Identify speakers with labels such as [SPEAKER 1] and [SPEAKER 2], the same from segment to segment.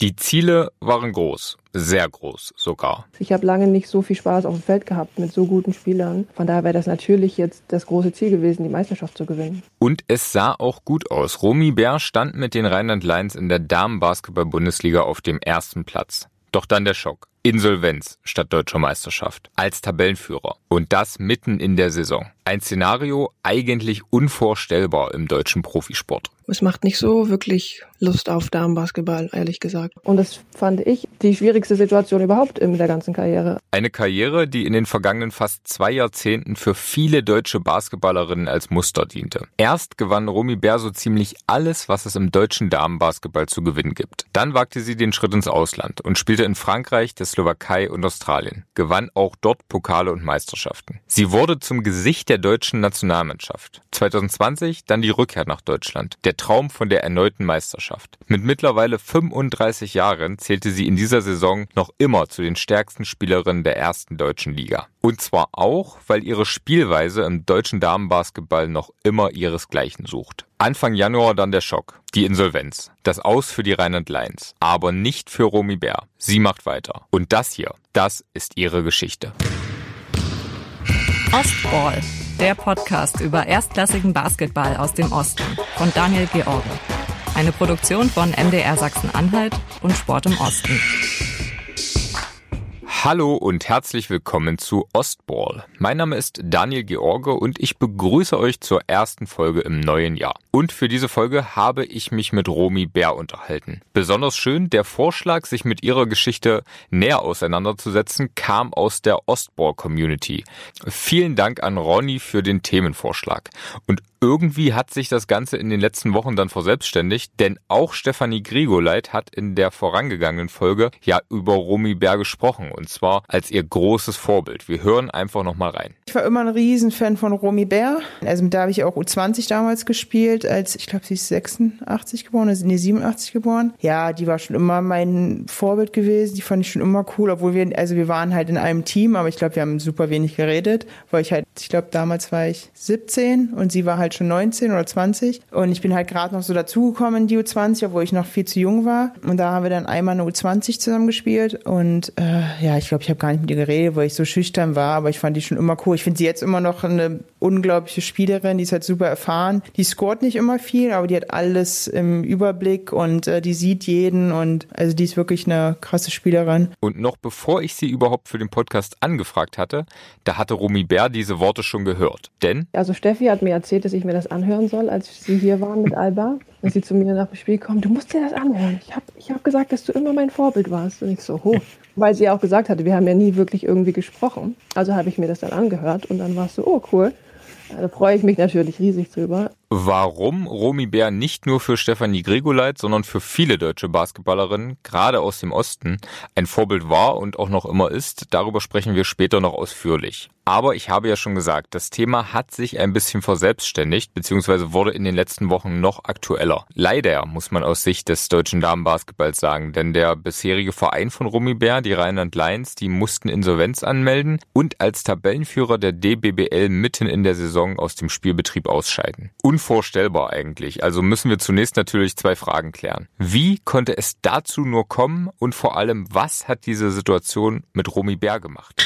[SPEAKER 1] Die Ziele waren groß, sehr groß sogar.
[SPEAKER 2] Ich habe lange nicht so viel Spaß auf dem Feld gehabt mit so guten Spielern. Von daher wäre das natürlich jetzt das große Ziel gewesen, die Meisterschaft zu gewinnen.
[SPEAKER 1] Und es sah auch gut aus. Romy Bär stand mit den Rheinland Lions in der Damenbasketball-Bundesliga auf dem ersten Platz. Doch dann der Schock. Insolvenz statt deutscher Meisterschaft. Als Tabellenführer. Und das mitten in der Saison. Ein Szenario eigentlich unvorstellbar im deutschen Profisport.
[SPEAKER 3] Es macht nicht so wirklich Lust auf Damenbasketball, ehrlich gesagt.
[SPEAKER 2] Und das fand ich die schwierigste Situation überhaupt in der ganzen Karriere.
[SPEAKER 1] Eine Karriere, die in den vergangenen fast zwei Jahrzehnten für viele deutsche Basketballerinnen als Muster diente. Erst gewann Romy Bär so ziemlich alles, was es im deutschen Damenbasketball zu gewinnen gibt. Dann wagte sie den Schritt ins Ausland und spielte in Frankreich, der Slowakei und Australien. Gewann auch dort Pokale und Meisterschaften. Sie wurde zum Gesicht der deutschen Nationalmannschaft. 2020 dann die Rückkehr nach Deutschland. Der Traum von der erneuten Meisterschaft. Mit mittlerweile 35 Jahren zählte sie in dieser Saison noch immer zu den stärksten Spielerinnen der ersten deutschen Liga. Und zwar auch, weil ihre Spielweise im deutschen Damenbasketball noch immer ihresgleichen sucht. Anfang Januar dann der Schock, die Insolvenz, das Aus für die Rheinland Lions, aber nicht für Romy Bär. Sie macht weiter. Und das hier, das ist ihre Geschichte.
[SPEAKER 4] Ostball, der Podcast über erstklassigen Basketball aus dem Osten von Daniel George. Eine Produktion von MDR Sachsen-Anhalt und Sport im Osten.
[SPEAKER 1] Hallo und herzlich willkommen zu Ostball. Mein Name ist Daniel George und ich begrüße euch zur ersten Folge im neuen Jahr. Und für diese Folge habe ich mich mit Romy Bär unterhalten. Besonders schön, der Vorschlag, sich mit ihrer Geschichte näher auseinanderzusetzen, kam aus der Ostball Community. Vielen Dank an Ronny für den Themenvorschlag. Und irgendwie hat sich das Ganze in den letzten Wochen dann verselbstständigt, denn auch Stefanie Grigoleit hat in der vorangegangenen Folge ja über Romy Bär gesprochen und zwar als ihr großes Vorbild. Wir hören einfach nochmal rein.
[SPEAKER 5] Ich war immer ein Riesenfan von Romy Bär. Also da habe ich auch U20 damals gespielt, als ich glaube, sie ist 86 geboren, also nee, 87 geboren. Ja, die war schon immer mein Vorbild gewesen. Die fand ich schon immer cool, obwohl wir, also wir waren halt in einem Team, aber ich glaube, wir haben super wenig geredet, weil ich halt, ich glaube, damals war ich 17 und sie war halt schon 19 oder 20 und ich bin halt gerade noch so dazugekommen in die U20, obwohl ich noch viel zu jung war. Und da haben wir dann einmal eine U20 zusammen gespielt und äh, ja, ich glaube, ich habe gar nicht mit ihr geredet, weil ich so schüchtern war, aber ich fand die schon immer cool. Ich finde sie jetzt immer noch eine unglaubliche Spielerin, die ist halt super erfahren. Die scoret nicht immer viel, aber die hat alles im Überblick und äh, die sieht jeden und also die ist wirklich eine krasse Spielerin.
[SPEAKER 1] Und noch bevor ich sie überhaupt für den Podcast angefragt hatte, da hatte Romy Bär diese Worte schon gehört. Denn
[SPEAKER 2] Also Steffi hat mir erzählt, dass ich mir das anhören soll, als sie hier waren mit Alba. Als sie zu mir nach dem Spiel kommt, du musst dir das anhören. Ich habe ich hab gesagt, dass du immer mein Vorbild warst. Und ich so, ho. Weil sie auch gesagt hatte, wir haben ja nie wirklich irgendwie gesprochen. Also habe ich mir das dann angehört und dann war es so, oh cool. Da freue ich mich natürlich riesig drüber.
[SPEAKER 1] Warum Romy Bär nicht nur für Stefanie Gregoleit, sondern für viele deutsche Basketballerinnen, gerade aus dem Osten, ein Vorbild war und auch noch immer ist, darüber sprechen wir später noch ausführlich. Aber ich habe ja schon gesagt, das Thema hat sich ein bisschen verselbstständigt, beziehungsweise wurde in den letzten Wochen noch aktueller. Leider, muss man aus Sicht des deutschen Damenbasketballs sagen, denn der bisherige Verein von Romy Bär, die Rheinland Lions, die mussten Insolvenz anmelden und als Tabellenführer der DBBL mitten in der Saison aus dem Spielbetrieb ausscheiden. Unvorstellbar eigentlich. Also müssen wir zunächst natürlich zwei Fragen klären. Wie konnte es dazu nur kommen und vor allem, was hat diese Situation mit Romy Bär gemacht?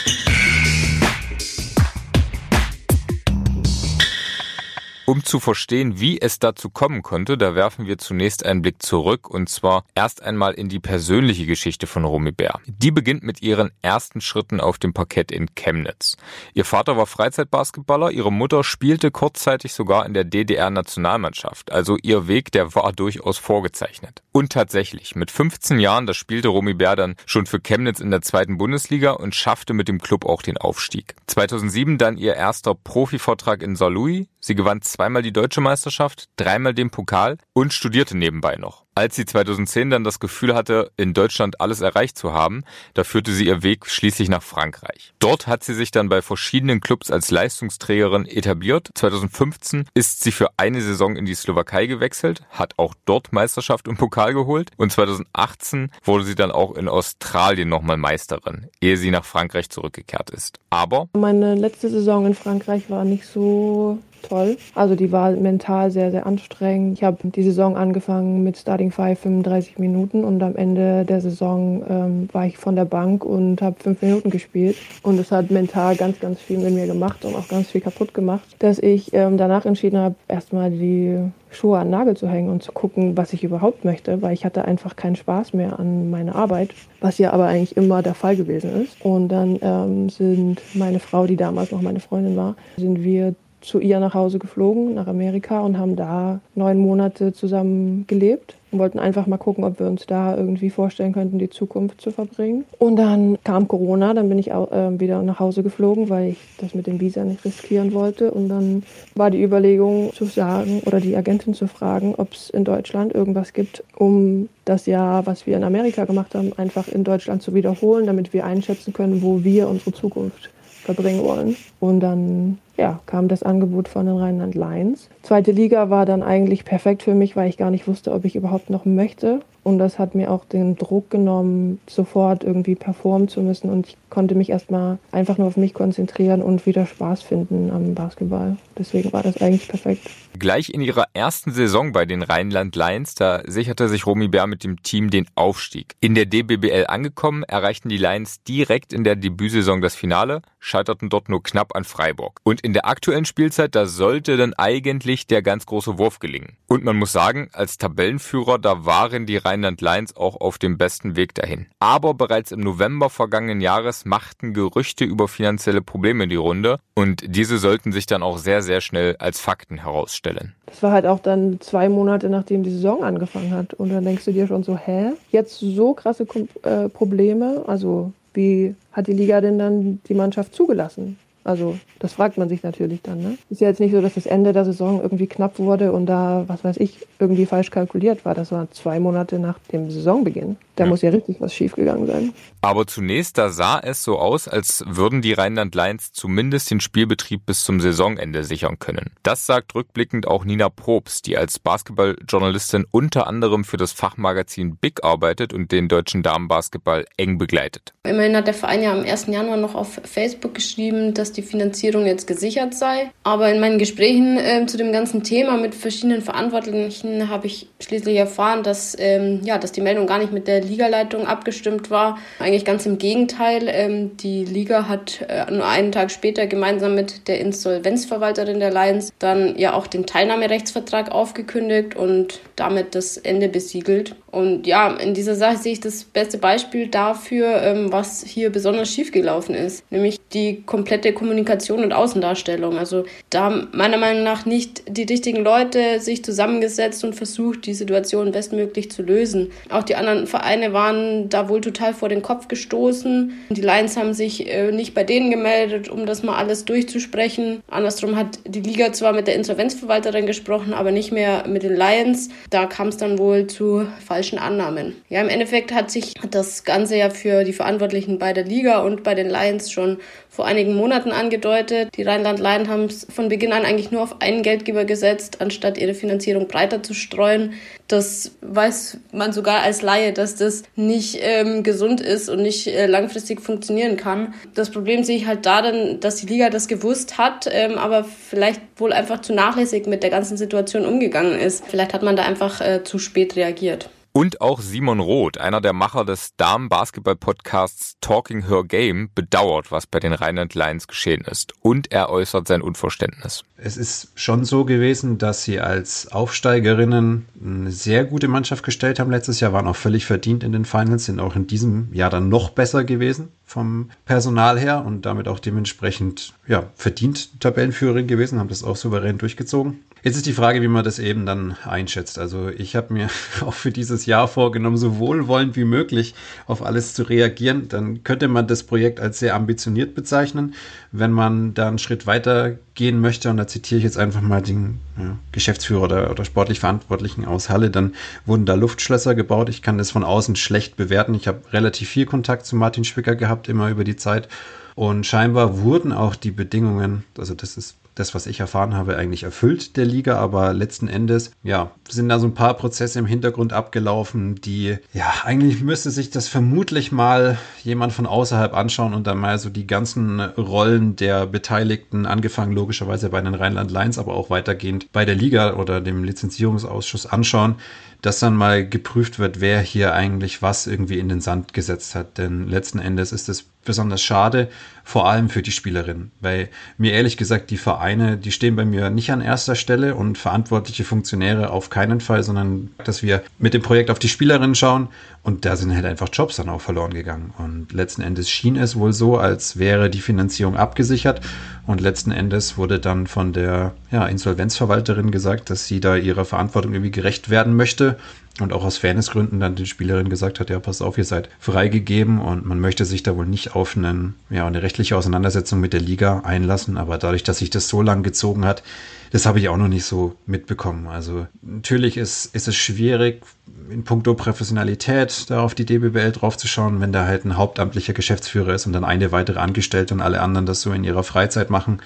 [SPEAKER 1] Um zu verstehen, wie es dazu kommen konnte, da werfen wir zunächst einen Blick zurück und zwar erst einmal in die persönliche Geschichte von Romy Bär. Die beginnt mit ihren ersten Schritten auf dem Parkett in Chemnitz. Ihr Vater war Freizeitbasketballer, ihre Mutter spielte kurzzeitig sogar in der DDR-Nationalmannschaft, also ihr Weg, der war durchaus vorgezeichnet. Und tatsächlich, mit 15 Jahren, da spielte Romy Bär dann schon für Chemnitz in der zweiten Bundesliga und schaffte mit dem Club auch den Aufstieg. 2007 dann ihr erster Profivertrag in Saarlouis. Sie gewann zweimal die deutsche Meisterschaft, dreimal den Pokal und studierte nebenbei noch. Als sie 2010 dann das Gefühl hatte, in Deutschland alles erreicht zu haben, da führte sie ihr Weg schließlich nach Frankreich. Dort hat sie sich dann bei verschiedenen Clubs als Leistungsträgerin etabliert. 2015 ist sie für eine Saison in die Slowakei gewechselt, hat auch dort Meisterschaft und Pokal geholt und 2018 wurde sie dann auch in Australien nochmal Meisterin, ehe sie nach Frankreich zurückgekehrt ist. Aber
[SPEAKER 2] Meine letzte Saison in Frankreich war nicht so toll. Also die war mental sehr, sehr anstrengend. Ich habe die Saison angefangen mit Starting Five 35 Minuten und am Ende der Saison ähm, war ich von der Bank und habe fünf Minuten gespielt. Und es hat mental ganz, ganz viel mit mir gemacht und auch ganz viel kaputt gemacht, dass ich ähm, danach entschieden habe, erstmal die Schuhe an den Nagel zu hängen und zu gucken, was ich überhaupt möchte, weil ich hatte einfach keinen Spaß mehr an meiner Arbeit, was ja aber eigentlich immer der Fall gewesen ist. Und dann ähm, sind meine Frau, die damals noch meine Freundin war, sind wir zu ihr nach Hause geflogen, nach Amerika und haben da neun Monate zusammen gelebt und wollten einfach mal gucken, ob wir uns da irgendwie vorstellen könnten, die Zukunft zu verbringen. Und dann kam Corona, dann bin ich auch, äh, wieder nach Hause geflogen, weil ich das mit dem Visa nicht riskieren wollte. Und dann war die Überlegung zu sagen oder die Agentin zu fragen, ob es in Deutschland irgendwas gibt, um das Jahr, was wir in Amerika gemacht haben, einfach in Deutschland zu wiederholen, damit wir einschätzen können, wo wir unsere Zukunft verbringen wollen. Und dann ja, kam das Angebot von den Rheinland Lions. Zweite Liga war dann eigentlich perfekt für mich, weil ich gar nicht wusste, ob ich überhaupt noch möchte. Und das hat mir auch den Druck genommen, sofort irgendwie performen zu müssen. Und ich konnte mich erstmal einfach nur auf mich konzentrieren und wieder Spaß finden am Basketball. Deswegen war das eigentlich perfekt.
[SPEAKER 1] Gleich in ihrer ersten Saison bei den Rheinland Lions, da sicherte sich Romy Bär mit dem Team den Aufstieg. In der DBBL angekommen, erreichten die Lions direkt in der Debütsaison das Finale, scheiterten dort nur knapp an Freiburg. Und in der aktuellen Spielzeit, da sollte dann eigentlich der ganz große Wurf gelingen. Und man muss sagen, als Tabellenführer, da waren die Rheinland Lions auch auf dem besten Weg dahin. Aber bereits im November vergangenen Jahres machten Gerüchte über finanzielle Probleme die Runde und diese sollten sich dann auch sehr, sehr schnell als Fakten herausstellen.
[SPEAKER 2] Das war halt auch dann zwei Monate, nachdem die Saison angefangen hat. Und dann denkst du dir schon so, hä? Jetzt so krasse äh, Probleme? Also wie hat die Liga denn dann die Mannschaft zugelassen? Also das fragt man sich natürlich dann. Ne? Ist ja jetzt nicht so, dass das Ende der Saison irgendwie knapp wurde und da, was weiß ich, irgendwie falsch kalkuliert war. Das war zwei Monate nach dem Saisonbeginn. Da ja. muss ja richtig was schiefgegangen sein.
[SPEAKER 1] Aber zunächst, da sah es so aus, als würden die Rheinland Lions zumindest den Spielbetrieb bis zum Saisonende sichern können. Das sagt rückblickend auch Nina Probst, die als Basketballjournalistin unter anderem für das Fachmagazin Big arbeitet und den deutschen Damenbasketball eng begleitet.
[SPEAKER 6] Immerhin hat der Verein ja am 1. Januar noch auf Facebook geschrieben, dass die Finanzierung jetzt gesichert sei. Aber in meinen Gesprächen äh, zu dem ganzen Thema mit verschiedenen Verantwortlichen habe ich schließlich erfahren, dass, ähm, ja, dass die Meldung gar nicht mit der Ligaleitung abgestimmt war. Eigentlich ganz im Gegenteil. Ähm, die Liga hat äh, nur einen Tag später gemeinsam mit der Insolvenzverwalterin der Lions dann ja auch den Teilnahmerechtsvertrag aufgekündigt und damit das Ende besiegelt. Und ja, in dieser Sache sehe ich das beste Beispiel dafür, ähm, was hier besonders schiefgelaufen ist, nämlich die komplette Kommunikation und Außendarstellung. Also da haben meiner Meinung nach nicht die richtigen Leute sich zusammengesetzt und versucht, die Situation bestmöglich zu lösen. Auch die anderen Vereine waren da wohl total vor den Kopf gestoßen. Die Lions haben sich äh, nicht bei denen gemeldet, um das mal alles durchzusprechen. Andersrum hat die Liga zwar mit der Insolvenzverwalterin gesprochen, aber nicht mehr mit den Lions. Da kam es dann wohl zu falschen Annahmen. Ja, im Endeffekt hat sich das Ganze ja für die Verantwortlichen bei der Liga und bei den Lions schon vor einigen Monaten angedeutet. Die Rheinland-Lion haben es von Beginn an eigentlich nur auf einen Geldgeber gesetzt, anstatt ihre Finanzierung breiter zu streuen. Das weiß man sogar als Laie, dass das nicht ähm, gesund ist und nicht äh, langfristig funktionieren kann. Das Problem sehe ich halt darin, dass die Liga das gewusst hat, ähm, aber vielleicht wohl einfach zu nachlässig mit der ganzen Situation umgegangen ist. Vielleicht hat man da einfach äh, zu spät reagiert.
[SPEAKER 1] Und auch Simon Roth, einer der Macher des Damen-Basketball-Podcasts Talking Her Game, bedauert, was bei den Rheinland Lions geschehen ist. Und er äußert sein Unverständnis.
[SPEAKER 7] Es ist schon so gewesen, dass sie als Aufsteigerinnen eine sehr gute Mannschaft gestellt haben letztes Jahr, waren auch völlig verdient in den Finals, sind auch in diesem Jahr dann noch besser gewesen vom Personal her und damit auch dementsprechend ja, verdient Tabellenführerin gewesen, haben das auch souverän durchgezogen. Jetzt ist die Frage, wie man das eben dann einschätzt. Also ich habe mir auch für dieses Jahr vorgenommen, so wohlwollend wie möglich auf alles zu reagieren. Dann könnte man das Projekt als sehr ambitioniert bezeichnen. Wenn man da einen Schritt weiter gehen möchte, und da zitiere ich jetzt einfach mal den ja, Geschäftsführer oder, oder sportlich Verantwortlichen aus Halle, dann wurden da Luftschlösser gebaut. Ich kann das von außen schlecht bewerten. Ich habe relativ viel Kontakt zu Martin Schwicker gehabt, immer über die Zeit. Und scheinbar wurden auch die Bedingungen, also das ist das, was ich erfahren habe, eigentlich erfüllt der Liga, aber letzten Endes, ja, sind da so ein paar Prozesse im Hintergrund abgelaufen, die, ja, eigentlich müsste sich das vermutlich mal jemand von außerhalb anschauen und dann mal so die ganzen Rollen der Beteiligten, angefangen logischerweise bei den Rheinland Lions, aber auch weitergehend bei der Liga oder dem Lizenzierungsausschuss anschauen dass dann mal geprüft wird, wer hier eigentlich was irgendwie in den Sand gesetzt hat. Denn letzten Endes ist es besonders schade, vor allem für die Spielerin. Weil mir ehrlich gesagt, die Vereine, die stehen bei mir nicht an erster Stelle und verantwortliche Funktionäre auf keinen Fall, sondern dass wir mit dem Projekt auf die Spielerin schauen und da sind halt einfach Jobs dann auch verloren gegangen. Und letzten Endes schien es wohl so, als wäre die Finanzierung abgesichert und letzten Endes wurde dann von der ja, Insolvenzverwalterin gesagt, dass sie da ihrer Verantwortung irgendwie gerecht werden möchte und auch aus Fairnessgründen dann den Spielerin gesagt hat, ja, pass auf, ihr seid freigegeben und man möchte sich da wohl nicht auf einen, ja, eine rechtliche Auseinandersetzung mit der Liga einlassen, aber dadurch, dass sich das so lang gezogen hat, das habe ich auch noch nicht so mitbekommen. Also natürlich ist, ist es schwierig, in puncto Professionalität da auf die DBBL draufzuschauen, wenn da halt ein hauptamtlicher Geschäftsführer ist und dann eine weitere Angestellte und alle anderen das so in ihrer Freizeit machen,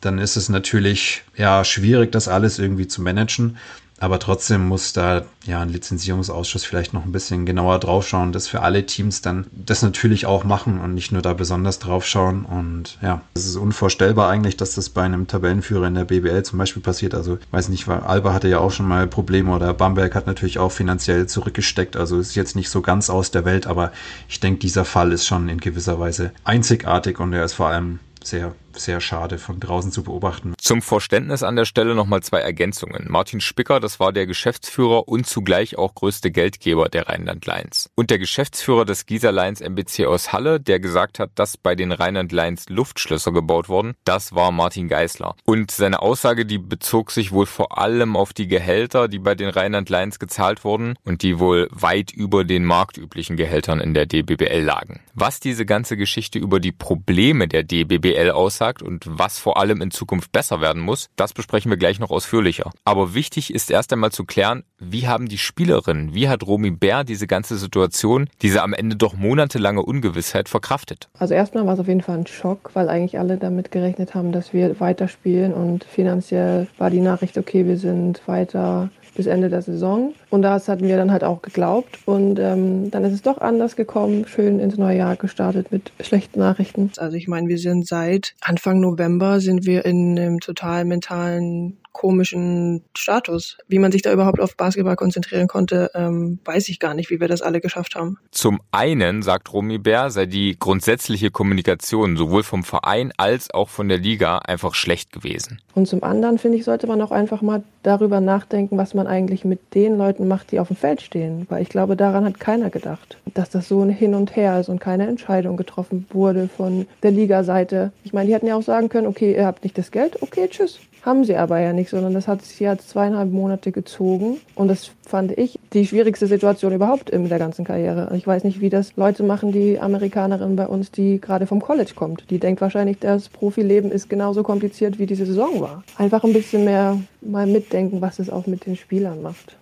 [SPEAKER 7] dann ist es natürlich ja schwierig, das alles irgendwie zu managen. Aber trotzdem muss da ja ein Lizenzierungsausschuss vielleicht noch ein bisschen genauer draufschauen, dass für alle Teams dann das natürlich auch machen und nicht nur da besonders draufschauen. Und ja, es ist unvorstellbar eigentlich, dass das bei einem Tabellenführer in der BBL zum Beispiel passiert. Also weiß nicht, Alba hatte ja auch schon mal Probleme oder Bamberg hat natürlich auch finanziell zurückgesteckt. Also ist jetzt nicht so ganz aus der Welt, aber ich denke, dieser Fall ist schon in gewisser Weise einzigartig und er ist vor allem sehr, sehr schade von draußen zu beobachten.
[SPEAKER 1] Zum Verständnis an der Stelle nochmal zwei Ergänzungen. Martin Spicker, das war der Geschäftsführer und zugleich auch größte Geldgeber der Rheinland Lions. Und der Geschäftsführer des Gießer Lions MBC aus Halle, der gesagt hat, dass bei den Rheinland Lions Luftschlösser gebaut wurden, das war Martin Geisler. Und seine Aussage, die bezog sich wohl vor allem auf die Gehälter, die bei den Rheinland Lions gezahlt wurden und die wohl weit über den marktüblichen Gehältern in der DBBL lagen. Was diese ganze Geschichte über die Probleme der DBBL BWL aussagt und was vor allem in Zukunft besser werden muss, das besprechen wir gleich noch ausführlicher. Aber wichtig ist erst einmal zu klären, wie haben die Spielerinnen, wie hat Romy Bär diese ganze Situation, diese am Ende doch monatelange Ungewissheit verkraftet?
[SPEAKER 2] Also erstmal war es auf jeden Fall ein Schock, weil eigentlich alle damit gerechnet haben, dass wir weiterspielen und finanziell war die Nachricht, okay, wir sind weiter bis Ende der Saison. Und das hatten wir dann halt auch geglaubt. Und ähm, dann ist es doch anders gekommen, schön ins neue Jahr gestartet mit schlechten Nachrichten.
[SPEAKER 3] Also ich meine, wir sind seit Anfang November sind wir in einem total mentalen komischen Status. Wie man sich da überhaupt auf Basketball konzentrieren konnte, ähm, weiß ich gar nicht, wie wir das alle geschafft haben.
[SPEAKER 1] Zum einen, sagt Romy Bär, sei die grundsätzliche Kommunikation sowohl vom Verein als auch von der Liga einfach schlecht gewesen.
[SPEAKER 2] Und zum anderen, finde ich, sollte man auch einfach mal darüber nachdenken, was man eigentlich mit den Leuten macht, die auf dem Feld stehen. Weil ich glaube, daran hat keiner gedacht, dass das so ein Hin und Her ist und keine Entscheidung getroffen wurde von der Liga-Seite. Ich meine, die hätten ja auch sagen können, okay, ihr habt nicht das Geld, okay, tschüss. Haben sie aber ja nicht, sondern das hat sich ja zweieinhalb Monate gezogen. Und das fand ich die schwierigste Situation überhaupt in der ganzen Karriere. Ich weiß nicht, wie das Leute machen, die Amerikanerin bei uns, die gerade vom College kommt. Die denkt wahrscheinlich, das Profileben ist genauso kompliziert, wie diese Saison war. Einfach ein bisschen mehr mal mitdenken, was es auch mit den Spielern macht.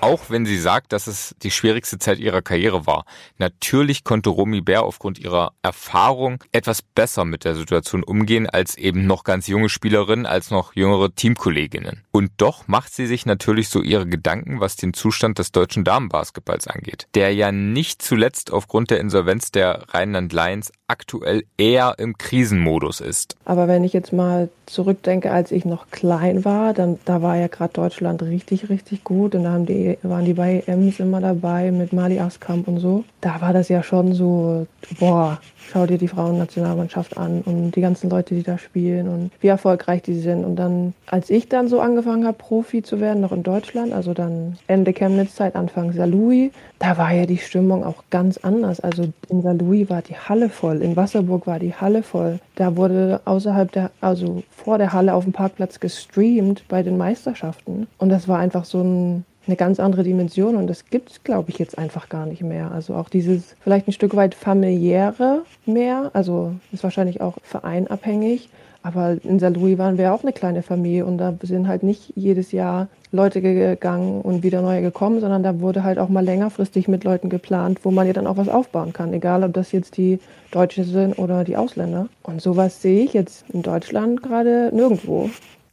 [SPEAKER 1] Auch wenn sie sagt, dass es die schwierigste Zeit ihrer Karriere war. Natürlich konnte Romy Bär aufgrund ihrer Erfahrung etwas besser mit der Situation umgehen als eben noch ganz junge Spielerinnen, als noch jüngere Teamkolleginnen. Und doch macht sie sich natürlich so ihre Gedanken, was den Zustand des deutschen Damenbasketballs angeht, der ja nicht zuletzt aufgrund der Insolvenz der Rheinland Lions aktuell eher im Krisenmodus ist.
[SPEAKER 2] Aber wenn ich jetzt mal zurückdenke, als ich noch klein war, dann da war ja gerade Deutschland richtig, richtig gut und da haben die, waren die bei EMs immer dabei mit Mali Askamp und so. Da war das ja schon so, boah, schau dir die Frauennationalmannschaft an und die ganzen Leute, die da spielen und wie erfolgreich die sind. Und dann, als ich dann so angefangen habe, Profi zu werden, noch in Deutschland, also dann Ende Chemnitz-Zeit, Anfang Saarlouis, da war ja die Stimmung auch ganz anders. Also in Saarlouis war die Halle voll, in Wasserburg war die Halle voll. Da wurde außerhalb der, also vor der Halle auf dem Parkplatz gestreamt bei den Meisterschaften. Und das war einfach so ein eine ganz andere Dimension und das gibt es, glaube ich, jetzt einfach gar nicht mehr. Also auch dieses vielleicht ein Stück weit familiäre mehr, also ist wahrscheinlich auch vereinabhängig, Aber in St. Louis waren wir auch eine kleine Familie und da sind halt nicht jedes Jahr Leute gegangen und wieder neue gekommen, sondern da wurde halt auch mal längerfristig mit Leuten geplant, wo man ja dann auch was aufbauen kann, egal ob das jetzt die Deutschen sind oder die Ausländer. Und sowas sehe ich jetzt in Deutschland gerade nirgendwo.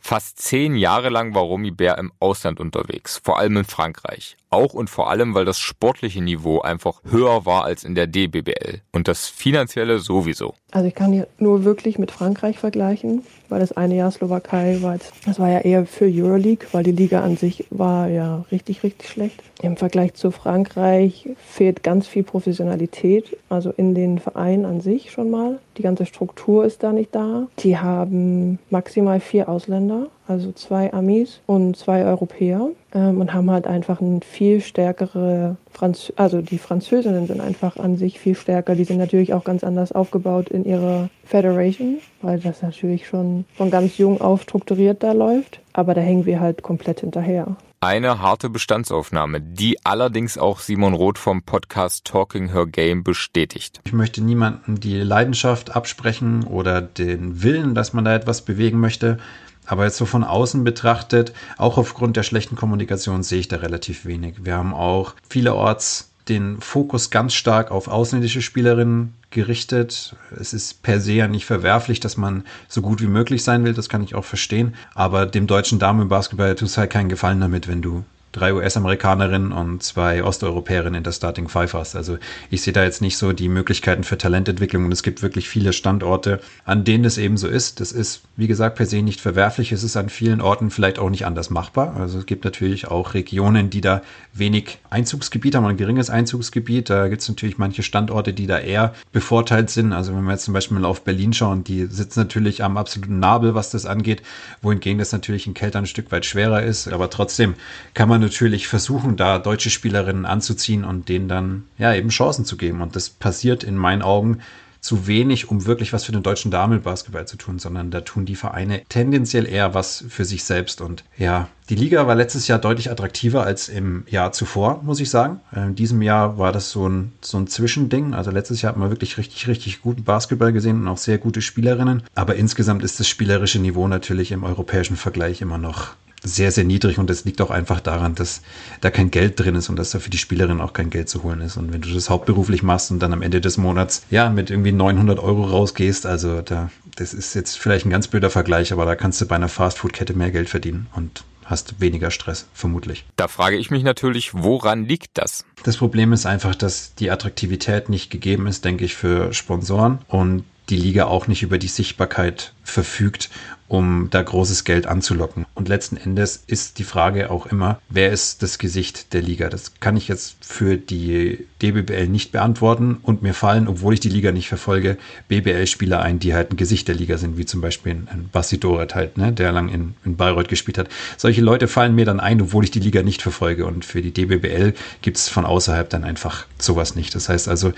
[SPEAKER 1] Fast zehn Jahre lang war Romy Bär im Ausland unterwegs, vor allem in Frankreich. Auch und vor allem, weil das sportliche Niveau einfach höher war als in der DBBL. Und das finanzielle sowieso.
[SPEAKER 2] Also ich kann hier nur wirklich mit Frankreich vergleichen, weil das eine Jahr Slowakei war, jetzt, das war ja eher für Euroleague, weil die Liga an sich war ja richtig, richtig schlecht. Im Vergleich zu Frankreich fehlt ganz viel Professionalität, also in den Vereinen an sich schon mal. Die ganze Struktur ist da nicht da. Die haben maximal vier Ausländer, also zwei Amis und zwei Europäer ähm, und haben halt einfach ein viel stärkere Franz also die Französinnen sind einfach an sich viel stärker. Die sind natürlich auch ganz anders aufgebaut in ihrer Federation, weil das natürlich schon von ganz jung auf strukturiert da läuft. Aber da hängen wir halt komplett hinterher.
[SPEAKER 1] Eine harte Bestandsaufnahme, die allerdings auch Simon Roth vom Podcast Talking Her Game bestätigt.
[SPEAKER 7] Ich möchte niemandem die Leidenschaft absprechen oder den Willen, dass man da etwas bewegen möchte. Aber jetzt so von außen betrachtet, auch aufgrund der schlechten Kommunikation sehe ich da relativ wenig. Wir haben auch vielerorts den Fokus ganz stark auf ausländische Spielerinnen gerichtet. Es ist per se ja nicht verwerflich, dass man so gut wie möglich sein will, das kann ich auch verstehen. Aber dem deutschen Damenbasketball es halt keinen Gefallen damit, wenn du drei US-Amerikanerinnen und zwei Osteuropäerinnen in der Starting Five hast. Also ich sehe da jetzt nicht so die Möglichkeiten für Talententwicklung und es gibt wirklich viele Standorte, an denen es eben so ist. Das ist, wie gesagt, per se nicht verwerflich. Es ist an vielen Orten vielleicht auch nicht anders machbar. Also es gibt natürlich auch Regionen, die da wenig Einzugsgebiet haben, ein geringes Einzugsgebiet. Da gibt es natürlich manche Standorte, die da eher bevorteilt sind. Also wenn wir jetzt zum Beispiel mal auf Berlin schauen, die sitzen natürlich am absoluten Nabel, was das angeht, wohingegen das natürlich in Kälte ein Stück weit schwerer ist. Aber trotzdem kann man natürlich versuchen, da deutsche Spielerinnen anzuziehen und denen dann ja eben Chancen zu geben. Und das passiert in meinen Augen zu wenig, um wirklich was für den deutschen Damenbasketball zu tun, sondern da tun die Vereine tendenziell eher was für sich selbst. Und ja, die Liga war letztes Jahr deutlich attraktiver als im Jahr zuvor, muss ich sagen. In diesem Jahr war das so ein, so ein Zwischending. Also letztes Jahr hat man wirklich richtig, richtig guten Basketball gesehen und auch sehr gute Spielerinnen. Aber insgesamt ist das spielerische Niveau natürlich im europäischen Vergleich immer noch sehr, sehr niedrig und das liegt auch einfach daran, dass da kein Geld drin ist und dass da für die Spielerin auch kein Geld zu holen ist. Und wenn du das hauptberuflich machst und dann am Ende des Monats, ja, mit irgendwie 900 Euro rausgehst, also da, das ist jetzt vielleicht ein ganz blöder Vergleich, aber da kannst du bei einer Fastfood-Kette mehr Geld verdienen und hast weniger Stress, vermutlich.
[SPEAKER 1] Da frage ich mich natürlich, woran liegt das?
[SPEAKER 7] Das Problem ist einfach, dass die Attraktivität nicht gegeben ist, denke ich, für Sponsoren und die Liga auch nicht über die Sichtbarkeit verfügt, um da großes Geld anzulocken. Und letzten Endes ist die Frage auch immer, wer ist das Gesicht der Liga? Das kann ich jetzt für die DBBL nicht beantworten und mir fallen, obwohl ich die Liga nicht verfolge, BBL-Spieler ein, die halt ein Gesicht der Liga sind, wie zum Beispiel ein Basti Doret halt, ne, der lang in, in Bayreuth gespielt hat. Solche Leute fallen mir dann ein, obwohl ich die Liga nicht verfolge und für die DBBL gibt es von außerhalb dann einfach sowas nicht. Das heißt also,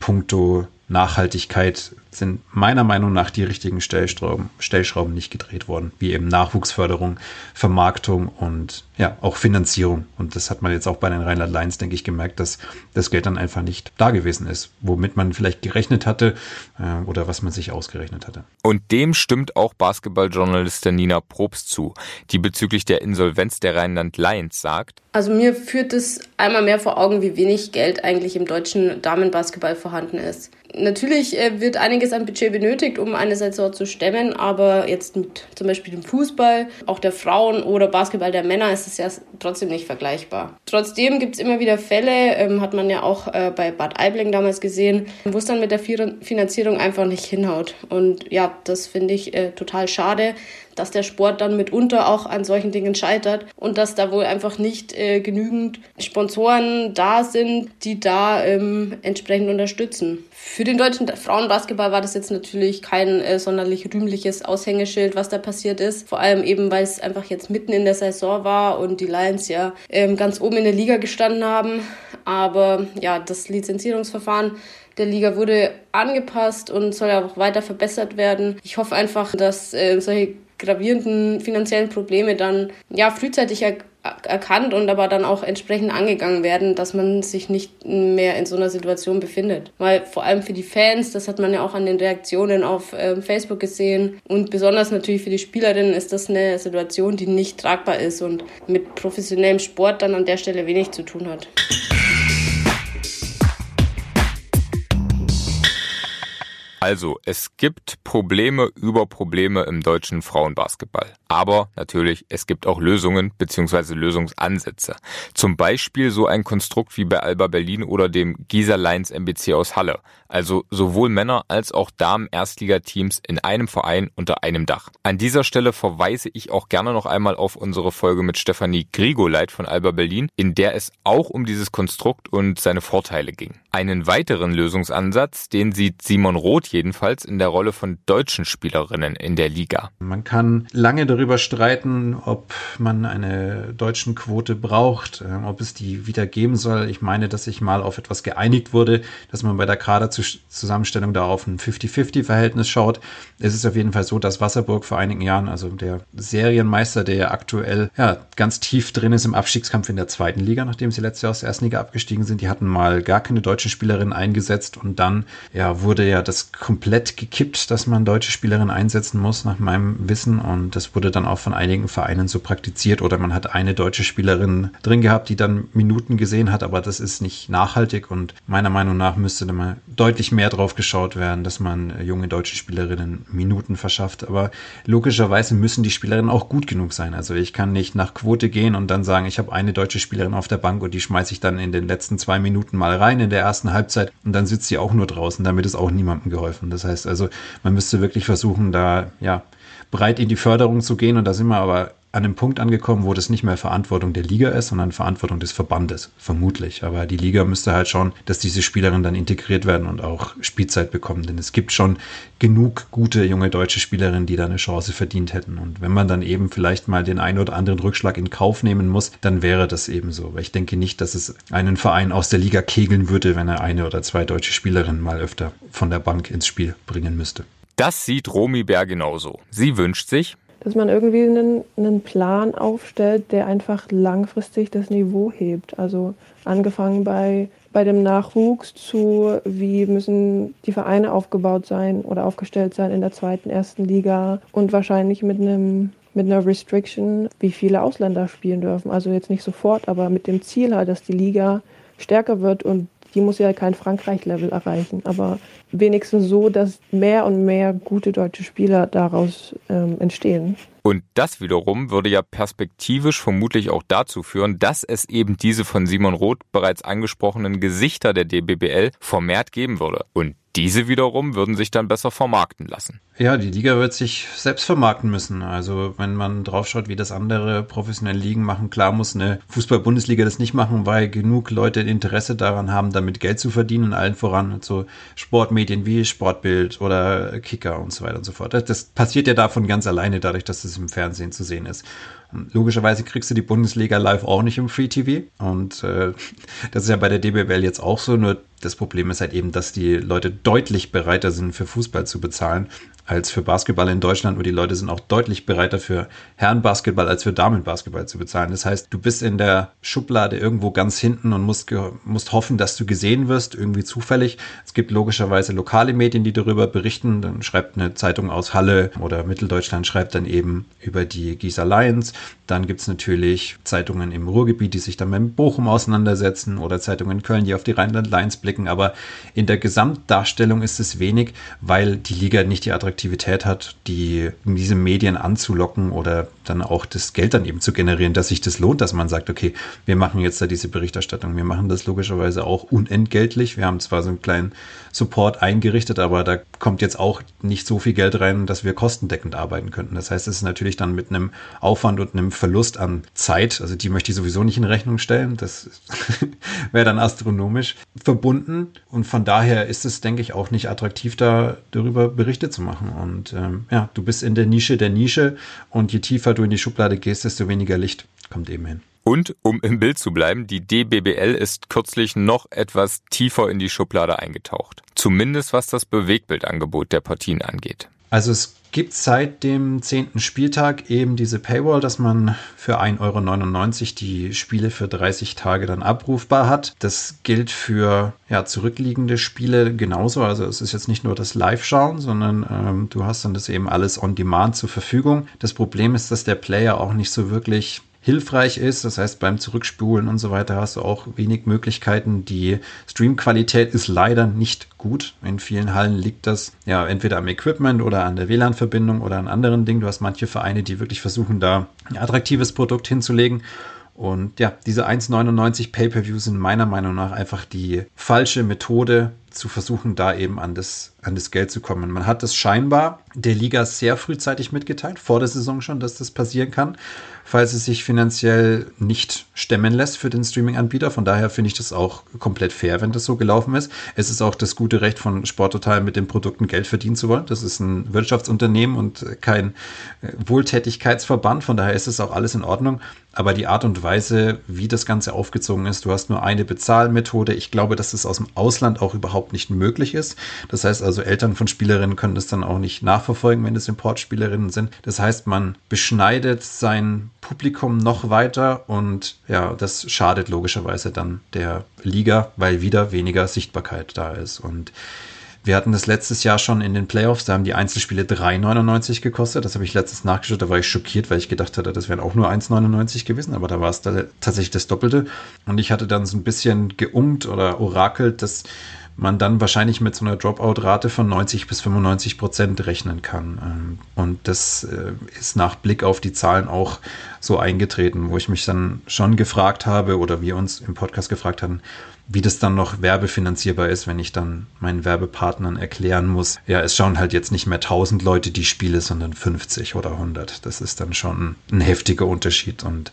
[SPEAKER 7] puncto Nachhaltigkeit sind meiner Meinung nach die richtigen Stellschrauben, Stellschrauben nicht gedreht worden, wie eben Nachwuchsförderung, Vermarktung und ja, auch Finanzierung. Und das hat man jetzt auch bei den Rheinland Lions, denke ich, gemerkt, dass das Geld dann einfach nicht da gewesen ist, womit man vielleicht gerechnet hatte äh, oder was man sich ausgerechnet hatte.
[SPEAKER 1] Und dem stimmt auch Basketballjournalistin Nina Probst zu, die bezüglich der Insolvenz der Rheinland Lions sagt.
[SPEAKER 6] Also mir führt es einmal mehr vor Augen, wie wenig Geld eigentlich im deutschen Damenbasketball vorhanden ist. Natürlich äh, wird einiges an Budget benötigt, um eine Saison zu stemmen, aber jetzt mit zum Beispiel dem Fußball, auch der Frauen oder Basketball der Männer ist es ja trotzdem nicht vergleichbar. Trotzdem gibt es immer wieder Fälle, ähm, hat man ja auch äh, bei Bad Aibling damals gesehen, wo es dann mit der Finanzierung einfach nicht hinhaut. Und ja, das finde ich äh, total schade, dass der Sport dann mitunter auch an solchen Dingen scheitert und dass da wohl einfach nicht äh, genügend Sponsoren da sind, die da ähm, entsprechend unterstützen. Für den deutschen Frauenbasketball war das jetzt natürlich kein äh, sonderlich rühmliches Aushängeschild, was da passiert ist. Vor allem eben, weil es einfach jetzt mitten in der Saison war und die Lions ja ähm, ganz oben in der Liga gestanden haben. Aber ja, das Lizenzierungsverfahren der Liga wurde angepasst und soll auch weiter verbessert werden. Ich hoffe einfach, dass äh, solche gravierenden finanziellen Probleme dann ja frühzeitig erkannt und aber dann auch entsprechend angegangen werden, dass man sich nicht mehr in so einer Situation befindet. Weil vor allem für die Fans, das hat man ja auch an den Reaktionen auf äh, Facebook gesehen und besonders natürlich für die Spielerinnen ist das eine Situation, die nicht tragbar ist und mit professionellem Sport dann an der Stelle wenig zu tun hat.
[SPEAKER 1] Also, es gibt Probleme über Probleme im deutschen Frauenbasketball. Aber natürlich, es gibt auch Lösungen bzw. Lösungsansätze. Zum Beispiel so ein Konstrukt wie bei Alba Berlin oder dem Gieser Lions MBC aus Halle. Also sowohl Männer als auch Damen Erstligateams in einem Verein unter einem Dach. An dieser Stelle verweise ich auch gerne noch einmal auf unsere Folge mit Stefanie Grigoleit von Alba Berlin, in der es auch um dieses Konstrukt und seine Vorteile ging. Einen weiteren Lösungsansatz, den sieht Simon Roth jedenfalls in der Rolle von deutschen Spielerinnen in der Liga.
[SPEAKER 7] Man kann lange darüber streiten, ob man eine deutschen Quote braucht, äh, ob es die wieder geben soll. Ich meine, dass sich mal auf etwas geeinigt wurde, dass man bei der Kaderzusammenstellung da auf ein 50-50-Verhältnis schaut. Es ist auf jeden Fall so, dass Wasserburg vor einigen Jahren, also der Serienmeister, der ja aktuell ja, ganz tief drin ist im Abstiegskampf in der zweiten Liga, nachdem sie letztes Jahr aus der ersten Liga abgestiegen sind, die hatten mal gar keine deutschen Spielerinnen eingesetzt und dann ja, wurde ja das komplett gekippt, dass man deutsche Spielerinnen einsetzen muss, nach meinem Wissen. Und das wurde dann auch von einigen Vereinen so praktiziert. Oder man hat eine deutsche Spielerin drin gehabt, die dann Minuten gesehen hat, aber das ist nicht nachhaltig. Und meiner Meinung nach müsste da mal deutlich mehr drauf geschaut werden, dass man junge deutsche Spielerinnen Minuten verschafft. Aber logischerweise müssen die Spielerinnen auch gut genug sein. Also ich kann nicht nach Quote gehen und dann sagen, ich habe eine deutsche Spielerin auf der Bank und die schmeiße ich dann in den letzten zwei Minuten mal rein in der ersten Halbzeit und dann sitzt sie auch nur draußen. Damit ist auch niemandem geholfen. Das heißt also, man müsste wirklich versuchen, da ja breit in die Förderung zu gehen. Und da sind wir aber an einem Punkt angekommen, wo das nicht mehr Verantwortung der Liga ist, sondern Verantwortung des Verbandes, vermutlich. Aber die Liga müsste halt schauen, dass diese Spielerinnen dann integriert werden und auch Spielzeit bekommen. Denn es gibt schon genug gute junge deutsche Spielerinnen, die da eine Chance verdient hätten. Und wenn man dann eben vielleicht mal den einen oder anderen Rückschlag in Kauf nehmen muss, dann wäre das eben so. Weil ich denke nicht, dass es einen Verein aus der Liga kegeln würde, wenn er eine oder zwei deutsche Spielerinnen mal öfter von der Bank ins Spiel bringen müsste.
[SPEAKER 1] Das sieht Romy Bär genauso. Sie wünscht sich,
[SPEAKER 2] dass man irgendwie einen, einen Plan aufstellt, der einfach langfristig das Niveau hebt. Also angefangen bei, bei dem Nachwuchs zu, wie müssen die Vereine aufgebaut sein oder aufgestellt sein in der zweiten, ersten Liga und wahrscheinlich mit einem mit einer Restriction, wie viele Ausländer spielen dürfen. Also jetzt nicht sofort, aber mit dem Ziel halt, dass die Liga stärker wird und die muss ja kein Frankreich-Level erreichen, aber wenigstens so, dass mehr und mehr gute deutsche Spieler daraus ähm, entstehen.
[SPEAKER 1] Und das wiederum würde ja perspektivisch vermutlich auch dazu führen, dass es eben diese von Simon Roth bereits angesprochenen Gesichter der DBBL vermehrt geben würde. Und diese wiederum würden sich dann besser vermarkten lassen.
[SPEAKER 7] Ja, die Liga wird sich selbst vermarkten müssen. Also wenn man draufschaut, wie das andere professionelle Ligen machen, klar muss eine Fußball-Bundesliga das nicht machen, weil genug Leute Interesse daran haben, damit Geld zu verdienen, allen voran so Sportmedien wie Sportbild oder Kicker und so weiter und so fort. Das passiert ja davon ganz alleine, dadurch, dass es im Fernsehen zu sehen ist. Logischerweise kriegst du die Bundesliga live auch nicht im Free TV. Und äh, das ist ja bei der DBBL jetzt auch so. Nur das Problem ist halt eben, dass die Leute deutlich bereiter sind, für Fußball zu bezahlen als für Basketball in Deutschland und die Leute sind auch deutlich bereiter für Herrenbasketball als für Damenbasketball zu bezahlen. Das heißt, du bist in der Schublade irgendwo ganz hinten und musst, musst hoffen, dass du gesehen wirst, irgendwie zufällig. Es gibt logischerweise lokale Medien, die darüber berichten. Dann schreibt eine Zeitung aus Halle oder Mitteldeutschland schreibt dann eben über die Gießer Lions. Dann gibt's natürlich Zeitungen im Ruhrgebiet, die sich dann mit Bochum auseinandersetzen oder Zeitungen in Köln, die auf die Rheinland Lions blicken. Aber in der Gesamtdarstellung ist es wenig, weil die Liga nicht die Attraktivität Attraktivität hat, die diese Medien anzulocken oder dann auch das Geld dann eben zu generieren, dass sich das lohnt, dass man sagt, okay, wir machen jetzt da diese Berichterstattung. Wir machen das logischerweise auch unentgeltlich. Wir haben zwar so einen kleinen Support eingerichtet, aber da kommt jetzt auch nicht so viel Geld rein, dass wir kostendeckend arbeiten könnten. Das heißt, es ist natürlich dann mit einem Aufwand und einem Verlust an Zeit, also die möchte ich sowieso nicht in Rechnung stellen, das wäre dann astronomisch verbunden und von daher ist es, denke ich, auch nicht attraktiv, da darüber Berichte zu machen. Und ähm, ja, du bist in der Nische der Nische und je tiefer du in die Schublade gehst, desto weniger Licht kommt eben hin.
[SPEAKER 1] Und um im Bild zu bleiben, die DBBL ist kürzlich noch etwas tiefer in die Schublade eingetaucht. Zumindest was das Bewegbildangebot der Partien angeht.
[SPEAKER 7] Also es gibt seit dem zehnten Spieltag eben diese Paywall, dass man für 1,99 Euro die Spiele für 30 Tage dann abrufbar hat. Das gilt für ja, zurückliegende Spiele genauso. Also es ist jetzt nicht nur das Live-Schauen, sondern ähm, du hast dann das eben alles on demand zur Verfügung. Das Problem ist, dass der Player auch nicht so wirklich hilfreich ist. Das heißt, beim Zurückspulen und so weiter hast du auch wenig Möglichkeiten. Die Streamqualität ist leider nicht gut. In vielen Hallen liegt das ja entweder am Equipment oder an der WLAN-Verbindung oder an anderen Dingen. Du hast manche Vereine, die wirklich versuchen, da ein attraktives Produkt hinzulegen. Und ja, diese 1,99 Pay-per-View sind meiner Meinung nach einfach die falsche Methode, zu versuchen, da eben an das, an das Geld zu kommen. Man hat es scheinbar der Liga sehr frühzeitig mitgeteilt, vor der Saison schon, dass das passieren kann falls es sich finanziell nicht stemmen lässt für den Streaming-Anbieter. Von daher finde ich das auch komplett fair, wenn das so gelaufen ist. Es ist auch das gute Recht von Sporttotal, mit den Produkten Geld verdienen zu wollen. Das ist ein Wirtschaftsunternehmen und kein äh, Wohltätigkeitsverband. Von daher ist es auch alles in Ordnung. Aber die Art und Weise, wie das Ganze aufgezogen ist, du hast nur eine Bezahlmethode. Ich glaube, dass das aus dem Ausland auch überhaupt nicht möglich ist. Das heißt also, Eltern von Spielerinnen können das dann auch nicht nachverfolgen, wenn es Importspielerinnen sind. Das heißt, man beschneidet sein Publikum noch weiter und ja, das schadet logischerweise dann der Liga, weil wieder weniger Sichtbarkeit da ist. Und wir hatten das letztes Jahr schon in den Playoffs, da haben die Einzelspiele 3,99 gekostet. Das habe ich letztens nachgeschaut, da war ich schockiert, weil ich gedacht hatte, das wären auch nur 1,99 gewesen, aber da war es da tatsächlich das Doppelte. Und ich hatte dann so ein bisschen geummt oder orakelt, dass man dann wahrscheinlich mit so einer Dropout-Rate von 90 bis 95 Prozent rechnen kann. Ähm, und das äh, ist nach Blick auf die Zahlen auch so eingetreten, wo ich mich dann schon gefragt habe oder wir uns im Podcast gefragt haben, wie das dann noch werbefinanzierbar ist, wenn ich dann meinen Werbepartnern erklären muss, ja, es schauen halt jetzt nicht mehr 1000 Leute die Spiele, sondern 50 oder 100. Das ist dann schon ein heftiger Unterschied und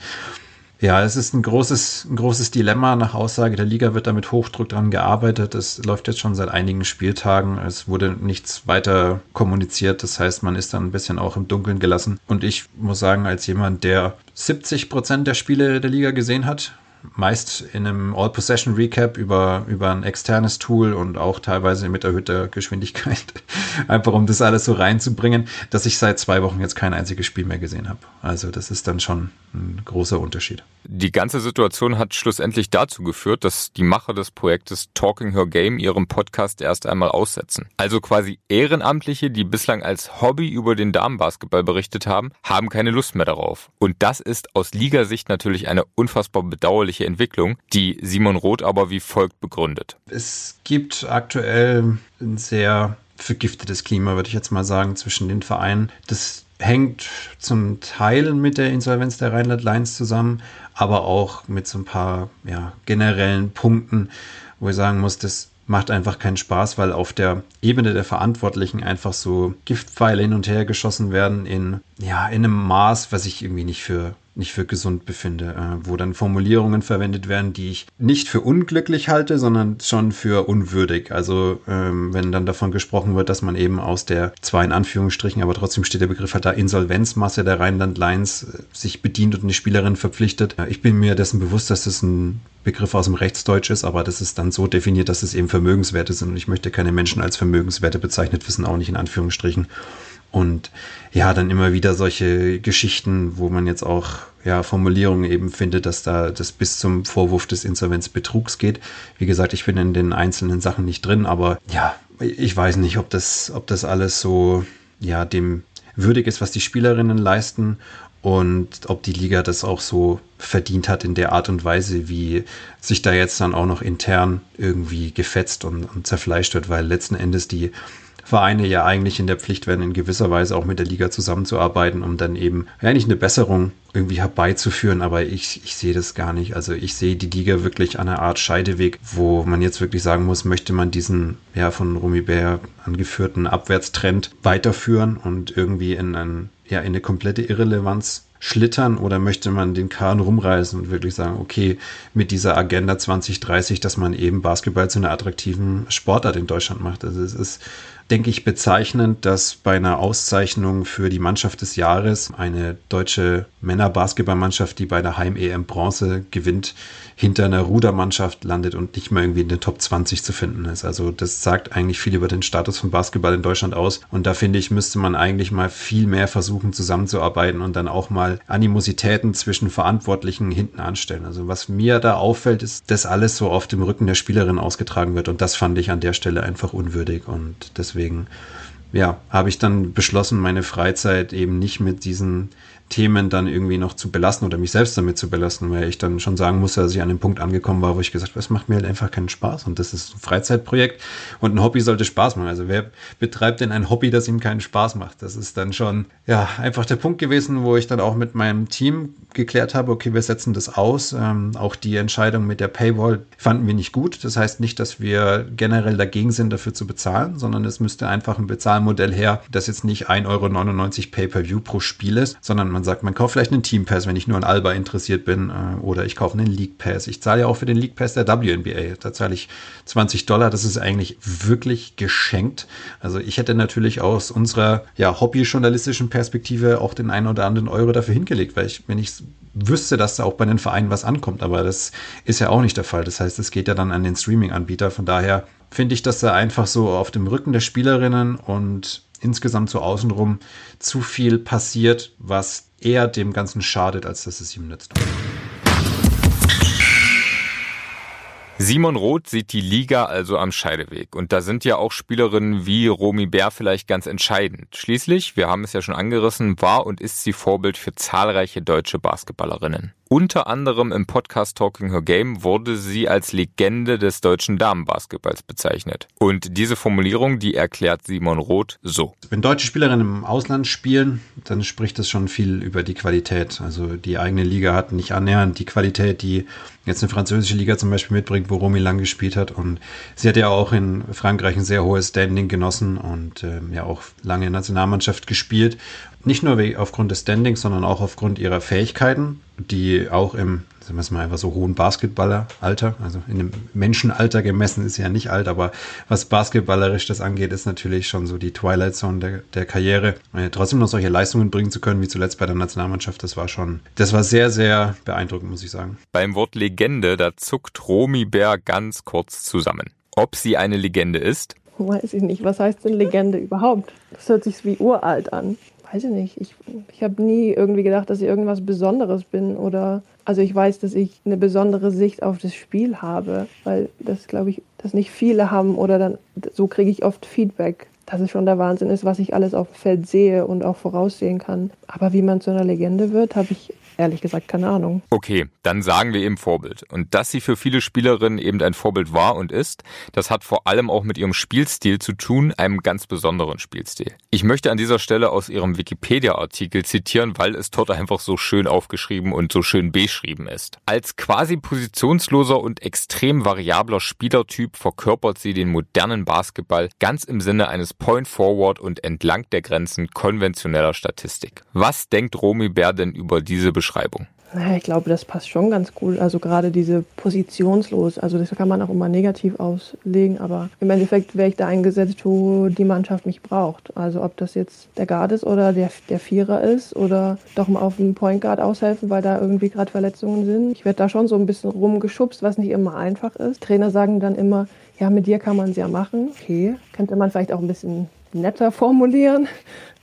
[SPEAKER 7] ja, es ist ein großes, ein großes Dilemma. Nach Aussage der Liga wird da mit Hochdruck dran gearbeitet. Es läuft jetzt schon seit einigen Spieltagen. Es wurde nichts weiter kommuniziert. Das heißt, man ist dann ein bisschen auch im Dunkeln gelassen. Und ich muss sagen, als jemand, der 70 Prozent der Spiele der Liga gesehen hat, meist in einem All-Possession-Recap über, über ein externes Tool und auch teilweise mit erhöhter Geschwindigkeit, einfach um das alles so reinzubringen, dass ich seit zwei Wochen jetzt kein einziges Spiel mehr gesehen habe. Also das ist dann schon ein großer Unterschied.
[SPEAKER 1] Die ganze Situation hat schlussendlich dazu geführt, dass die Macher des Projektes Talking Her Game ihren Podcast erst einmal aussetzen. Also quasi Ehrenamtliche, die bislang als Hobby über den Damenbasketball berichtet haben, haben keine Lust mehr darauf. Und das ist aus Ligasicht natürlich eine unfassbar bedauerliche sportliche Entwicklung, die Simon Roth aber wie folgt begründet.
[SPEAKER 7] Es gibt aktuell ein sehr vergiftetes Klima, würde ich jetzt mal sagen, zwischen den Vereinen. Das hängt zum Teil mit der Insolvenz der Rheinland Lions zusammen, aber auch mit so ein paar ja, generellen Punkten, wo ich sagen muss, das macht einfach keinen Spaß, weil auf der Ebene der Verantwortlichen einfach so Giftpfeile hin und her geschossen werden in, ja, in einem Maß, was ich irgendwie nicht für nicht für gesund befinde, äh, wo dann Formulierungen verwendet werden, die ich nicht für unglücklich halte, sondern schon für unwürdig. Also ähm, wenn dann davon gesprochen wird, dass man eben aus der zwar in Anführungsstrichen, aber trotzdem steht der Begriff halt da Insolvenzmasse der Rheinland Lions äh, sich bedient und eine Spielerin verpflichtet. Ich bin mir dessen bewusst, dass das ein Begriff aus dem Rechtsdeutsch ist, aber das ist dann so definiert, dass es eben Vermögenswerte sind und ich möchte keine Menschen als Vermögenswerte bezeichnet wissen, auch nicht in Anführungsstrichen. Und ja, dann immer wieder solche Geschichten, wo man jetzt auch ja, Formulierungen eben findet, dass da das bis zum Vorwurf des Insolvenzbetrugs geht. Wie gesagt, ich bin in den einzelnen Sachen nicht drin, aber ja, ich weiß nicht, ob das, ob das alles so ja, dem würdig ist, was die Spielerinnen leisten und ob die Liga das auch so verdient hat in der Art und Weise, wie sich da jetzt dann auch noch intern irgendwie gefetzt und, und zerfleischt wird, weil letzten Endes die Vereine ja eigentlich in der Pflicht werden, in gewisser Weise auch mit der Liga zusammenzuarbeiten, um dann eben eigentlich eine Besserung irgendwie herbeizuführen. Aber ich, ich sehe das gar nicht. Also ich sehe die Liga wirklich an einer Art Scheideweg, wo man jetzt wirklich sagen muss, möchte man diesen ja von Rumi Bär angeführten Abwärtstrend weiterführen und irgendwie in, ein, ja, in eine komplette Irrelevanz schlittern oder möchte man den Kahn rumreißen und wirklich sagen, okay, mit dieser Agenda 2030, dass man eben Basketball zu einer attraktiven Sportart in Deutschland macht. Also es ist denke ich, bezeichnend, dass bei einer Auszeichnung für die Mannschaft des Jahres eine deutsche Männerbasketballmannschaft, die bei der Heim-EM Bronze gewinnt, hinter einer Rudermannschaft landet und nicht mehr irgendwie in den Top 20 zu finden ist. Also das sagt eigentlich viel über den Status von Basketball in Deutschland aus. Und da finde ich, müsste man eigentlich mal viel mehr versuchen zusammenzuarbeiten und dann auch mal Animositäten zwischen Verantwortlichen hinten anstellen. Also was mir da auffällt, ist, dass alles so auf dem Rücken der Spielerin ausgetragen wird. Und das fand ich an der Stelle einfach unwürdig. Und deswegen ja, habe ich dann beschlossen, meine Freizeit eben nicht mit diesen Themen dann irgendwie noch zu belassen oder mich selbst damit zu belassen, weil ich dann schon sagen musste, dass ich an dem Punkt angekommen war, wo ich gesagt habe, es macht mir halt einfach keinen Spaß und das ist ein Freizeitprojekt und ein Hobby sollte Spaß machen. Also wer betreibt denn ein Hobby, das ihm keinen Spaß macht? Das ist dann schon, ja, einfach der Punkt gewesen, wo ich dann auch mit meinem Team geklärt habe, okay, wir setzen das aus. Ähm, auch die Entscheidung mit der Paywall fanden wir nicht gut. Das heißt nicht, dass wir generell dagegen sind, dafür zu bezahlen, sondern es müsste einfach ein Bezahlmodell her, das jetzt nicht 1,99 Euro Pay-Per-View pro Spiel ist, sondern man sagt, man kauft vielleicht einen Team Pass, wenn ich nur an Alba interessiert bin, äh, oder ich kaufe einen League Pass. Ich zahle ja auch für den League Pass der WNBA. Da zahle ich 20 Dollar. Das ist eigentlich wirklich geschenkt. Also ich hätte natürlich aus unserer ja, hobbyjournalistischen Perspektive auch den einen oder anderen Euro dafür hingelegt, weil ich, wenn ich wüsste, dass da auch bei den Vereinen was ankommt, aber das ist ja auch nicht der Fall. Das heißt, es geht ja dann an den Streaming-Anbieter. Von daher finde ich, dass da einfach so auf dem Rücken der Spielerinnen und insgesamt so außenrum zu viel passiert, was eher dem Ganzen schadet, als dass es ihm nützt.
[SPEAKER 1] Simon Roth sieht die Liga also am Scheideweg. Und da sind ja auch Spielerinnen wie Romy Bär vielleicht ganz entscheidend. Schließlich, wir haben es ja schon angerissen, war und ist sie Vorbild für zahlreiche deutsche Basketballerinnen. Unter anderem im Podcast Talking Her Game wurde sie als Legende des deutschen Damenbasketballs bezeichnet. Und diese Formulierung, die erklärt Simon Roth so.
[SPEAKER 7] Wenn deutsche Spielerinnen im Ausland spielen, dann spricht das schon viel über die Qualität. Also die eigene Liga hat nicht annähernd die Qualität, die jetzt eine französische Liga zum Beispiel mitbringt, wo Romy lang gespielt hat. Und sie hat ja auch in Frankreich ein sehr hohes Standing genossen und äh, ja auch lange in der Nationalmannschaft gespielt. Nicht nur aufgrund des Standings, sondern auch aufgrund ihrer Fähigkeiten, die auch im, sagen wir es mal einfach so hohen Basketballeralter, also in dem Menschenalter gemessen ist sie ja nicht alt, aber was basketballerisch das angeht, ist natürlich schon so die Twilight Zone der, der Karriere. Äh, trotzdem noch solche Leistungen bringen zu können, wie zuletzt bei der Nationalmannschaft, das war schon, das war sehr, sehr beeindruckend, muss ich sagen.
[SPEAKER 1] Beim Wort Legende, da zuckt Romy Bär ganz kurz zusammen. Ob sie eine Legende ist?
[SPEAKER 2] Weiß ich nicht. Was heißt denn Legende überhaupt? Das hört sich wie uralt an weiß ich nicht. Ich, ich habe nie irgendwie gedacht, dass ich irgendwas Besonderes bin oder also ich weiß, dass ich eine besondere Sicht auf das Spiel habe, weil das glaube ich, dass nicht viele haben oder dann so kriege ich oft Feedback, dass es schon der Wahnsinn ist, was ich alles auf dem Feld sehe und auch voraussehen kann. Aber wie man zu einer Legende wird, habe ich ehrlich gesagt keine Ahnung.
[SPEAKER 1] Okay, dann sagen wir eben Vorbild. Und dass sie für viele Spielerinnen eben ein Vorbild war und ist, das hat vor allem auch mit ihrem Spielstil zu tun, einem ganz besonderen Spielstil. Ich möchte an dieser Stelle aus ihrem Wikipedia-Artikel zitieren, weil es dort einfach so schön aufgeschrieben und so schön beschrieben ist. Als quasi positionsloser und extrem variabler Spielertyp verkörpert sie den modernen Basketball ganz im Sinne eines Point Forward und entlang der Grenzen konventioneller Statistik. Was denkt Romy Bär denn über diese Beschreibung? Beschreibung?
[SPEAKER 2] Ich glaube, das passt schon ganz gut. Also gerade diese positionslos, also das kann man auch immer negativ auslegen, aber im Endeffekt wäre ich da eingesetzt, wo die Mannschaft mich braucht. Also ob das jetzt der Guard ist oder der, der Vierer ist oder doch mal auf den Point Guard aushelfen, weil da irgendwie gerade Verletzungen sind. Ich werde da schon so ein bisschen rumgeschubst, was nicht immer einfach ist. Trainer sagen dann immer, ja, mit dir kann man es ja machen. Okay, könnte man vielleicht auch ein bisschen netter formulieren.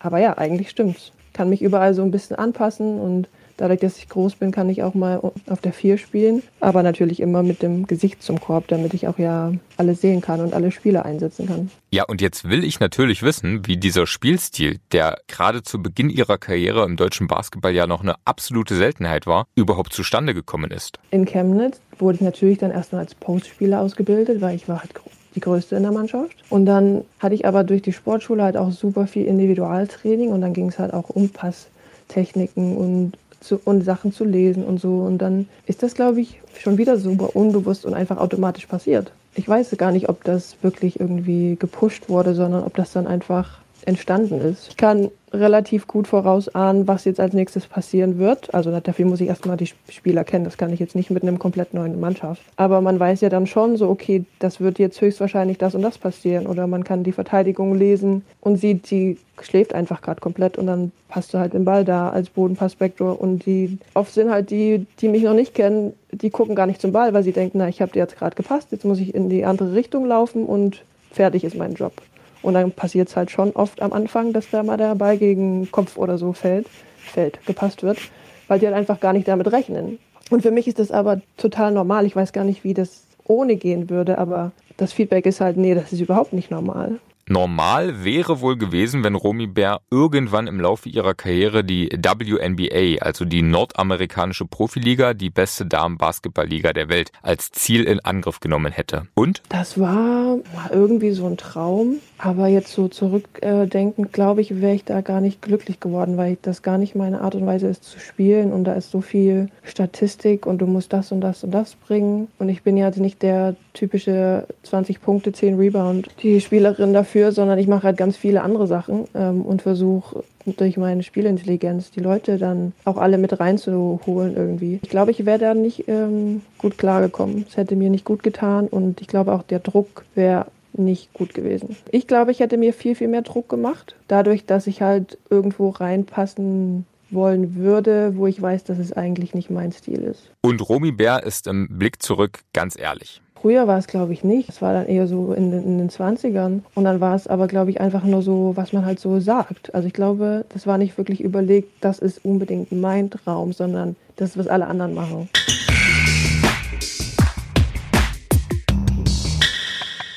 [SPEAKER 2] Aber ja, eigentlich stimmt's. Kann mich überall so ein bisschen anpassen und Dadurch, dass ich groß bin, kann ich auch mal auf der 4 spielen, aber natürlich immer mit dem Gesicht zum Korb, damit ich auch ja alles sehen kann und alle Spiele einsetzen kann.
[SPEAKER 1] Ja, und jetzt will ich natürlich wissen, wie dieser Spielstil, der gerade zu Beginn ihrer Karriere im deutschen Basketball ja noch eine absolute Seltenheit war, überhaupt zustande gekommen ist.
[SPEAKER 2] In Chemnitz wurde ich natürlich dann erstmal als Postspieler ausgebildet, weil ich war halt die größte in der Mannschaft. Und dann hatte ich aber durch die Sportschule halt auch super viel Individualtraining und dann ging es halt auch um Passtechniken und zu, und Sachen zu lesen und so. Und dann ist das, glaube ich, schon wieder super unbewusst und einfach automatisch passiert. Ich weiß gar nicht, ob das wirklich irgendwie gepusht wurde, sondern ob das dann einfach entstanden ist. Ich kann relativ gut vorausahnen, was jetzt als nächstes passieren wird. Also dafür muss ich erstmal die Spieler kennen. Das kann ich jetzt nicht mit einem komplett neuen Mannschaft. Aber man weiß ja dann schon so, okay, das wird jetzt höchstwahrscheinlich das und das passieren. Oder man kann die Verteidigung lesen und sieht, sie schläft einfach gerade komplett und dann passt du halt den Ball da als Bodenpassvektor. Und die oft sind halt die, die mich noch nicht kennen, die gucken gar nicht zum Ball, weil sie denken, na, ich habe dir jetzt gerade gepasst, jetzt muss ich in die andere Richtung laufen und fertig ist mein Job. Und dann passiert es halt schon oft am Anfang, dass da mal der Ball gegen Kopf oder so fällt, fällt, gepasst wird, weil die halt einfach gar nicht damit rechnen. Und für mich ist das aber total normal. Ich weiß gar nicht, wie das ohne gehen würde, aber das Feedback ist halt, nee, das ist überhaupt nicht normal.
[SPEAKER 1] Normal wäre wohl gewesen, wenn Romy Bär irgendwann im Laufe ihrer Karriere die WNBA, also die nordamerikanische Profiliga, die beste Damen-Basketballliga der Welt, als Ziel in Angriff genommen hätte. Und?
[SPEAKER 2] Das war irgendwie so ein Traum, aber jetzt so zurückdenkend, glaube ich, wäre ich da gar nicht glücklich geworden, weil das gar nicht meine Art und Weise ist zu spielen und da ist so viel Statistik und du musst das und das und das bringen und ich bin ja nicht der typische 20 Punkte, 10 Rebound, die Spielerin dafür, sondern ich mache halt ganz viele andere Sachen ähm, und versuche durch meine Spielintelligenz die Leute dann auch alle mit reinzuholen irgendwie. Ich glaube, ich wäre da nicht ähm, gut klargekommen. Es hätte mir nicht gut getan und ich glaube auch der Druck wäre nicht gut gewesen. Ich glaube, ich hätte mir viel, viel mehr Druck gemacht, dadurch, dass ich halt irgendwo reinpassen wollen würde, wo ich weiß, dass es eigentlich nicht mein Stil ist.
[SPEAKER 1] Und Romy Bär ist im Blick zurück ganz ehrlich.
[SPEAKER 2] Früher war es, glaube ich, nicht. Es war dann eher so in, in den 20ern. Und dann war es aber, glaube ich, einfach nur so, was man halt so sagt. Also ich glaube, das war nicht wirklich überlegt, das ist unbedingt mein Traum, sondern das, was alle anderen machen.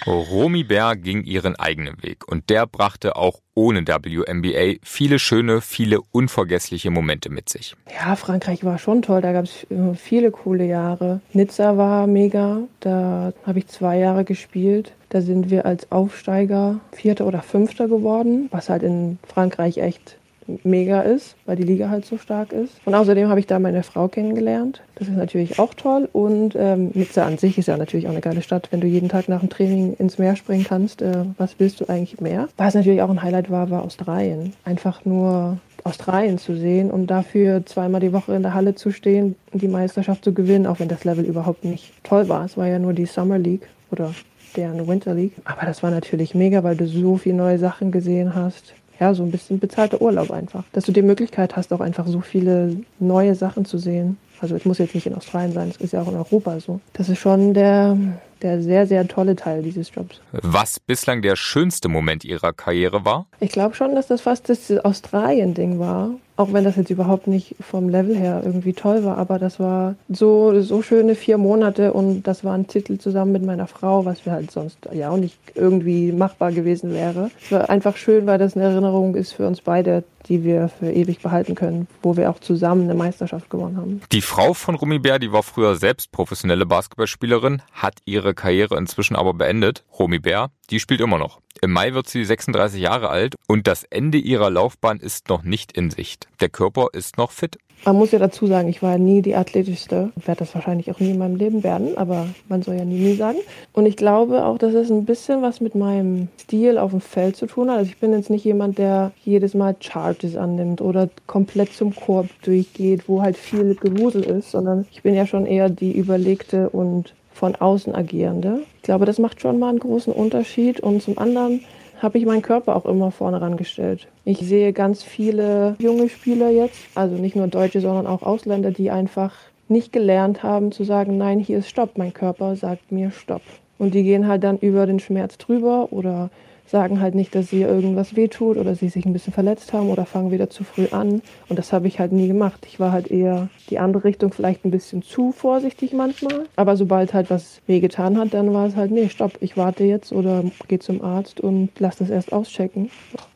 [SPEAKER 1] Romy Bär ging ihren eigenen Weg und der brachte auch ohne WNBA viele schöne, viele unvergessliche Momente mit sich.
[SPEAKER 2] Ja, Frankreich war schon toll, da gab es viele coole Jahre. Nizza war mega, da habe ich zwei Jahre gespielt. Da sind wir als Aufsteiger Vierter oder Fünfter geworden, was halt in Frankreich echt mega ist, weil die Liga halt so stark ist. Und außerdem habe ich da meine Frau kennengelernt. Das ist natürlich auch toll. Und ähm, Nizza an sich ist ja natürlich auch eine geile Stadt. Wenn du jeden Tag nach dem Training ins Meer springen kannst, äh, was willst du eigentlich mehr? Was natürlich auch ein Highlight war, war Australien. Einfach nur Australien zu sehen und dafür zweimal die Woche in der Halle zu stehen und die Meisterschaft zu gewinnen, auch wenn das Level überhaupt nicht toll war. Es war ja nur die Summer League oder deren Winter League. Aber das war natürlich mega, weil du so viele neue Sachen gesehen hast ja, so ein bisschen bezahlter Urlaub einfach. Dass du die Möglichkeit hast, auch einfach so viele neue Sachen zu sehen. Also es muss jetzt nicht in Australien sein, es ist ja auch in Europa so. Das ist schon der, der sehr, sehr tolle Teil dieses Jobs.
[SPEAKER 1] Was bislang der schönste Moment Ihrer Karriere war?
[SPEAKER 2] Ich glaube schon, dass das fast das Australien-Ding war. Auch wenn das jetzt überhaupt nicht vom Level her irgendwie toll war, aber das war so, so schöne vier Monate und das war ein Titel zusammen mit meiner Frau, was wir halt sonst ja auch nicht irgendwie machbar gewesen wäre. Es war einfach schön, weil das eine Erinnerung ist für uns beide, die wir für ewig behalten können, wo wir auch zusammen eine Meisterschaft gewonnen haben.
[SPEAKER 1] Die Frau von Rumi Bär, die war früher selbst professionelle Basketballspielerin, hat ihre Karriere inzwischen aber beendet. Rumi Bär, die spielt immer noch. Im Mai wird sie 36 Jahre alt und das Ende ihrer Laufbahn ist noch nicht in Sicht. Der Körper ist noch fit.
[SPEAKER 2] Man muss ja dazu sagen, ich war nie die athletischste. Ich werde das wahrscheinlich auch nie in meinem Leben werden, aber man soll ja nie, nie sagen. Und ich glaube auch, dass es ein bisschen was mit meinem Stil auf dem Feld zu tun hat. Also ich bin jetzt nicht jemand, der jedes Mal Charges annimmt oder komplett zum Korb durchgeht, wo halt viel Gewusel ist, sondern ich bin ja schon eher die überlegte und von außen agierende. Ich glaube, das macht schon mal einen großen Unterschied. Und zum anderen habe ich meinen Körper auch immer vorne rangestellt. Ich sehe ganz viele junge Spieler jetzt, also nicht nur Deutsche, sondern auch Ausländer, die einfach nicht gelernt haben zu sagen, nein, hier ist Stopp, mein Körper sagt mir Stopp. Und die gehen halt dann über den Schmerz drüber oder sagen halt nicht, dass sie irgendwas wehtut oder sie sich ein bisschen verletzt haben oder fangen wieder zu früh an. Und das habe ich halt nie gemacht. Ich war halt eher die andere Richtung, vielleicht ein bisschen zu vorsichtig manchmal. Aber sobald halt was wehgetan hat, dann war es halt, nee, stopp, ich warte jetzt oder gehe zum Arzt und lass das erst auschecken.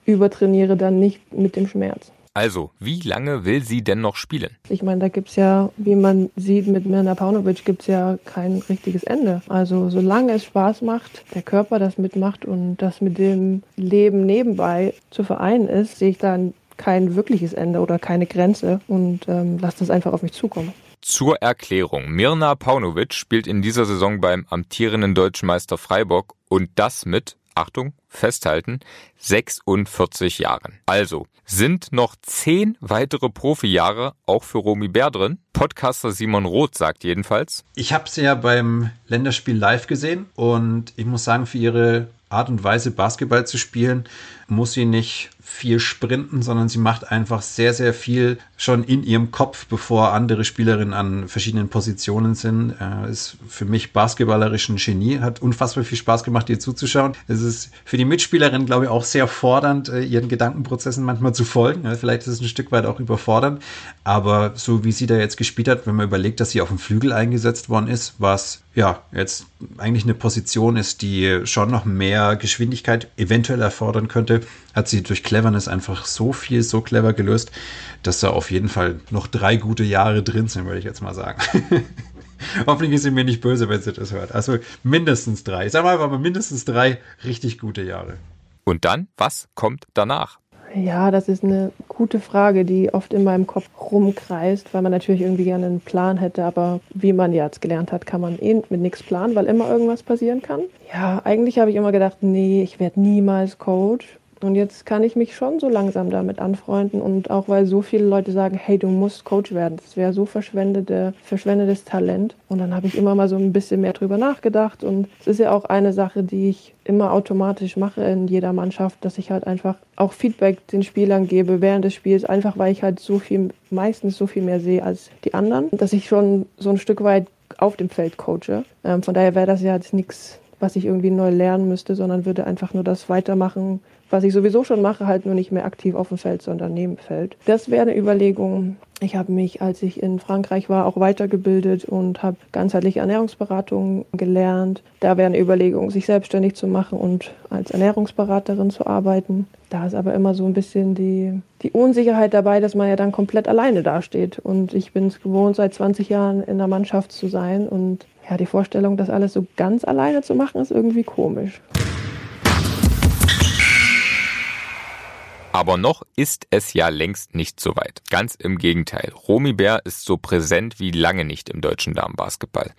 [SPEAKER 2] Übertrainiere dann nicht mit dem Schmerz.
[SPEAKER 1] Also, wie lange will sie denn noch spielen?
[SPEAKER 2] Ich meine, da gibt es ja, wie man sieht, mit Mirna Paunovic gibt es ja kein richtiges Ende. Also, solange es Spaß macht, der Körper das mitmacht und das mit dem Leben nebenbei zu vereinen ist, sehe ich da kein wirkliches Ende oder keine Grenze und ähm, lasse das einfach auf mich zukommen.
[SPEAKER 1] Zur Erklärung. Mirna Paunovic spielt in dieser Saison beim amtierenden deutschen Meister Freiburg und das mit Achtung, festhalten, 46 Jahren. Also sind noch zehn weitere Profijahre auch für Romy Bär drin. Podcaster Simon Roth sagt jedenfalls.
[SPEAKER 7] Ich habe sie ja beim Länderspiel live gesehen und ich muss sagen, für ihre Art und Weise Basketball zu spielen, muss sie nicht viel sprinten, sondern sie macht einfach sehr, sehr viel schon in ihrem Kopf, bevor andere Spielerinnen an verschiedenen Positionen sind. Äh, ist für mich basketballerisch ein Genie, hat unfassbar viel Spaß gemacht, ihr zuzuschauen. Es ist für die Mitspielerin, glaube ich, auch sehr fordernd, äh, ihren Gedankenprozessen manchmal zu folgen. Ja, vielleicht ist es ein Stück weit auch überfordernd, aber so wie sie da jetzt gespielt hat, wenn man überlegt, dass sie auf dem Flügel eingesetzt worden ist, was ja jetzt eigentlich eine Position ist, die schon noch mehr Geschwindigkeit eventuell erfordern könnte, hat sie durch Cleverness einfach so viel, so clever gelöst, dass da auf jeden Fall noch drei gute Jahre drin sind, würde ich jetzt mal sagen. Hoffentlich ist sie mir nicht böse, wenn sie das hört. Also mindestens drei. Ich sag mal, aber mindestens drei richtig gute Jahre.
[SPEAKER 1] Und dann, was kommt danach?
[SPEAKER 2] Ja, das ist eine gute Frage, die oft in meinem Kopf rumkreist, weil man natürlich irgendwie gerne einen Plan hätte, aber wie man jetzt gelernt hat, kann man eh mit nichts planen, weil immer irgendwas passieren kann. Ja, eigentlich habe ich immer gedacht, nee, ich werde niemals Coach. Und jetzt kann ich mich schon so langsam damit anfreunden und auch weil so viele Leute sagen, hey, du musst Coach werden, das wäre so verschwendete, verschwendetes Talent. Und dann habe ich immer mal so ein bisschen mehr drüber nachgedacht und es ist ja auch eine Sache, die ich immer automatisch mache in jeder Mannschaft, dass ich halt einfach auch Feedback den Spielern gebe während des Spiels, einfach weil ich halt so viel, meistens so viel mehr sehe als die anderen, dass ich schon so ein Stück weit auf dem Feld coache. Ähm, von daher wäre das ja jetzt nichts, was ich irgendwie neu lernen müsste, sondern würde einfach nur das weitermachen, was ich sowieso schon mache, halt nur nicht mehr aktiv auf dem Feld, sondern neben dem Feld. Das wäre eine Überlegung. Ich habe mich, als ich in Frankreich war, auch weitergebildet und habe ganzheitliche Ernährungsberatung gelernt. Da wäre eine Überlegung, sich selbstständig zu machen und als Ernährungsberaterin zu arbeiten. Da ist aber immer so ein bisschen die, die Unsicherheit dabei, dass man ja dann komplett alleine dasteht. Und ich bin es gewohnt, seit 20 Jahren in der Mannschaft zu sein. Und ja, die Vorstellung, das alles so ganz alleine zu machen, ist irgendwie komisch.
[SPEAKER 1] Aber noch ist es ja längst nicht so weit. Ganz im Gegenteil. Romy Bär ist so präsent wie lange nicht im deutschen Damenbasketball.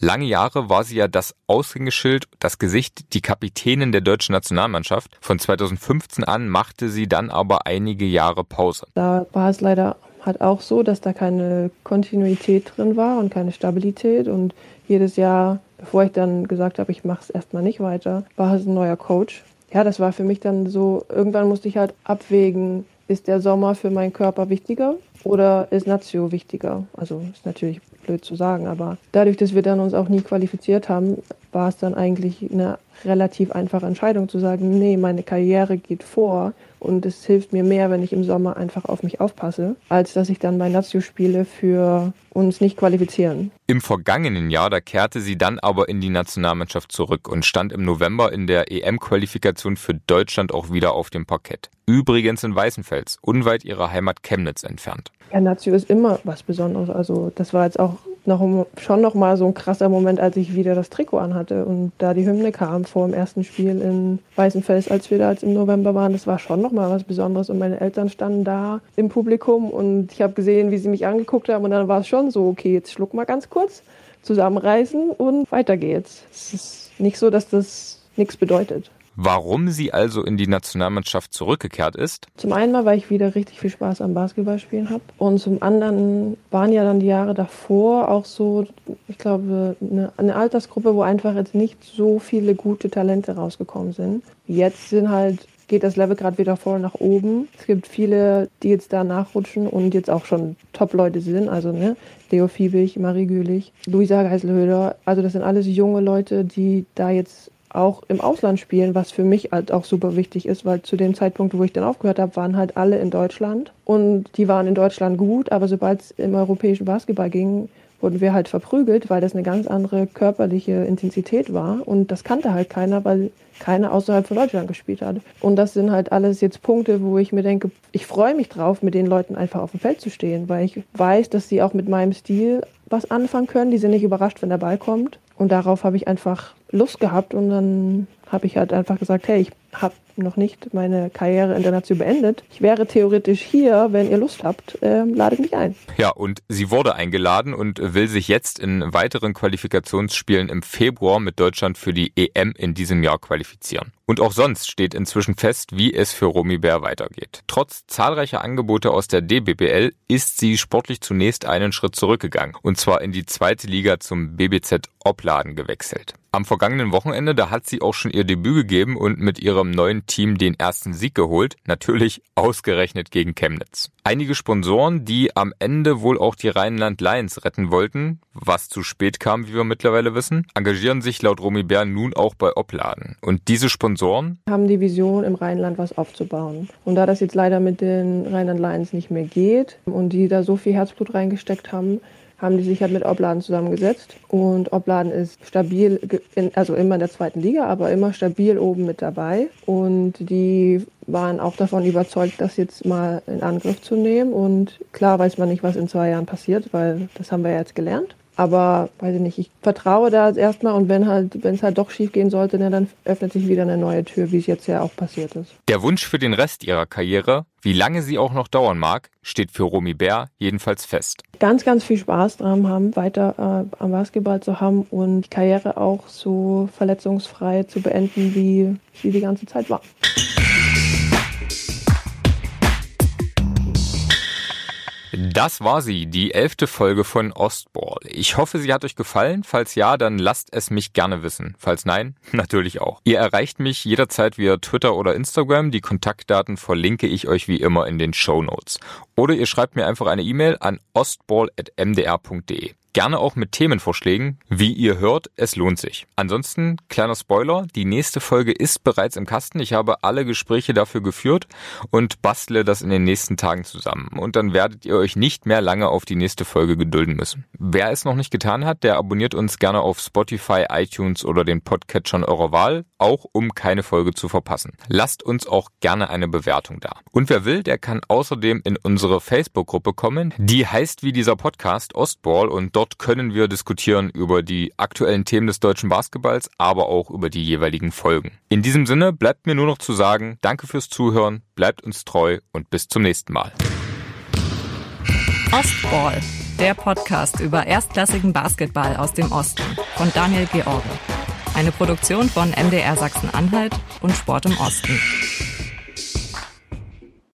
[SPEAKER 1] Lange Jahre war sie ja das Aushängeschild, das Gesicht, die Kapitänin der deutschen Nationalmannschaft. Von 2015 an machte sie dann aber einige Jahre Pause.
[SPEAKER 2] Da war es leider halt auch so, dass da keine Kontinuität drin war und keine Stabilität und jedes Jahr, bevor ich dann gesagt habe, ich mache es erstmal nicht weiter, war es ein neuer Coach ja, das war für mich dann so, irgendwann musste ich halt abwägen, ist der Sommer für meinen Körper wichtiger oder ist Nazio wichtiger? Also ist natürlich blöd zu sagen, aber dadurch, dass wir dann uns auch nie qualifiziert haben, war es dann eigentlich eine relativ einfache Entscheidung zu sagen, nee, meine Karriere geht vor und es hilft mir mehr, wenn ich im Sommer einfach auf mich aufpasse, als dass ich dann bei Nazio spiele für uns nicht qualifizieren.
[SPEAKER 1] Im vergangenen Jahr, da kehrte sie dann aber in die Nationalmannschaft zurück und stand im November in der EM-Qualifikation für Deutschland auch wieder auf dem Parkett. Übrigens in Weißenfels, unweit ihrer Heimat Chemnitz entfernt.
[SPEAKER 2] Ja, Nazio ist immer was Besonderes. Also das war jetzt auch noch, schon noch mal so ein krasser Moment, als ich wieder das Trikot anhatte und da die Hymne kam vor dem ersten Spiel in Weißenfels, als wir da jetzt im November waren. Das war schon noch mal was Besonderes und meine Eltern standen da im Publikum und ich habe gesehen, wie sie mich angeguckt haben und dann war es schon so, okay, jetzt schluck mal ganz kurz, zusammenreißen und weiter geht's. Es ist nicht so, dass das nichts bedeutet.
[SPEAKER 1] Warum sie also in die Nationalmannschaft zurückgekehrt ist?
[SPEAKER 2] Zum einen mal, weil ich wieder richtig viel Spaß am Basketballspielen habe. Und zum anderen waren ja dann die Jahre davor auch so, ich glaube, eine, eine Altersgruppe, wo einfach jetzt nicht so viele gute Talente rausgekommen sind. Jetzt sind halt geht das Level gerade wieder voll nach oben. Es gibt viele, die jetzt da nachrutschen und jetzt auch schon Top-Leute sind. Also ne, Leo Fiebig, Marie Gülich, Luisa Geiselhöder. Also das sind alles junge Leute, die da jetzt auch im Ausland spielen, was für mich halt auch super wichtig ist, weil zu dem Zeitpunkt, wo ich dann aufgehört habe, waren halt alle in Deutschland und die waren in Deutschland gut, aber sobald es im europäischen Basketball ging, wurden wir halt verprügelt, weil das eine ganz andere körperliche Intensität war und das kannte halt keiner, weil keiner außerhalb von Deutschland gespielt hat. Und das sind halt alles jetzt Punkte, wo ich mir denke, ich freue mich drauf, mit den Leuten einfach auf dem Feld zu stehen, weil ich weiß, dass sie auch mit meinem Stil was anfangen können. Die sind nicht überrascht, wenn der Ball kommt. Und darauf habe ich einfach Lust gehabt und dann habe ich halt einfach gesagt, hey, ich habe noch nicht meine Karriere in der Nation beendet. Ich wäre theoretisch hier, wenn ihr Lust habt, äh, ladet mich ein.
[SPEAKER 1] Ja, und sie wurde eingeladen und will sich jetzt in weiteren Qualifikationsspielen im Februar mit Deutschland für die EM in diesem Jahr qualifizieren. Und auch sonst steht inzwischen fest, wie es für Romy Bär weitergeht. Trotz zahlreicher Angebote aus der DBBL ist sie sportlich zunächst einen Schritt zurückgegangen. Und zwar in die zweite Liga zum BBZ Opladen gewechselt. Am vergangenen Wochenende, da hat sie auch schon ihr Debüt gegeben und mit ihrem neuen Team den ersten Sieg geholt. Natürlich ausgerechnet gegen Chemnitz. Einige Sponsoren, die am Ende wohl auch die Rheinland Lions retten wollten, was zu spät kam, wie wir mittlerweile wissen, engagieren sich laut Romy Bär nun auch bei Opladen. Und diese Sponsoren
[SPEAKER 2] haben die Vision, im Rheinland was aufzubauen. Und da das jetzt leider mit den Rheinland Lions nicht mehr geht und die da so viel Herzblut reingesteckt haben, haben die sich halt mit Obladen zusammengesetzt. Und Obladen ist stabil, also immer in der zweiten Liga, aber immer stabil oben mit dabei. Und die waren auch davon überzeugt, das jetzt mal in Angriff zu nehmen. Und klar weiß man nicht, was in zwei Jahren passiert, weil das haben wir ja jetzt gelernt. Aber weiß ich nicht, ich vertraue da erstmal und wenn halt, wenn es halt doch schief gehen sollte, dann öffnet sich wieder eine neue Tür, wie es jetzt ja auch passiert ist.
[SPEAKER 1] Der Wunsch für den Rest ihrer Karriere, wie lange sie auch noch dauern mag, steht für Romy Bär jedenfalls fest.
[SPEAKER 2] Ganz, ganz viel Spaß dran haben, weiter äh, am Basketball zu haben und die Karriere auch so verletzungsfrei zu beenden, wie sie die ganze Zeit war.
[SPEAKER 1] Das war sie, die elfte Folge von Ostball. Ich hoffe, sie hat euch gefallen. Falls ja, dann lasst es mich gerne wissen. Falls nein, natürlich auch. Ihr erreicht mich jederzeit via Twitter oder Instagram. Die Kontaktdaten verlinke ich euch wie immer in den Show Notes. Oder ihr schreibt mir einfach eine E-Mail an ostball.mdr.de. Gerne auch mit Themenvorschlägen. Wie ihr hört, es lohnt sich. Ansonsten, kleiner Spoiler, die nächste Folge ist bereits im Kasten. Ich habe alle Gespräche dafür geführt und bastle das in den nächsten Tagen zusammen. Und dann werdet ihr euch nicht mehr lange auf die nächste Folge gedulden müssen. Wer es noch nicht getan hat, der abonniert uns gerne auf Spotify, iTunes oder den Podcatchern eurer Wahl, auch um keine Folge zu verpassen. Lasst uns auch gerne eine Bewertung da. Und wer will, der kann außerdem in unsere Facebook-Gruppe kommen. Die heißt wie dieser Podcast Ostball und dort Dort können wir diskutieren über die aktuellen Themen des deutschen Basketballs, aber auch über die jeweiligen Folgen. In diesem Sinne bleibt mir nur noch zu sagen, danke fürs Zuhören, bleibt uns treu und bis zum nächsten Mal.
[SPEAKER 4] Ostball, der Podcast über erstklassigen Basketball aus dem Osten von Daniel George. Eine Produktion von MDR Sachsen-Anhalt und Sport im Osten.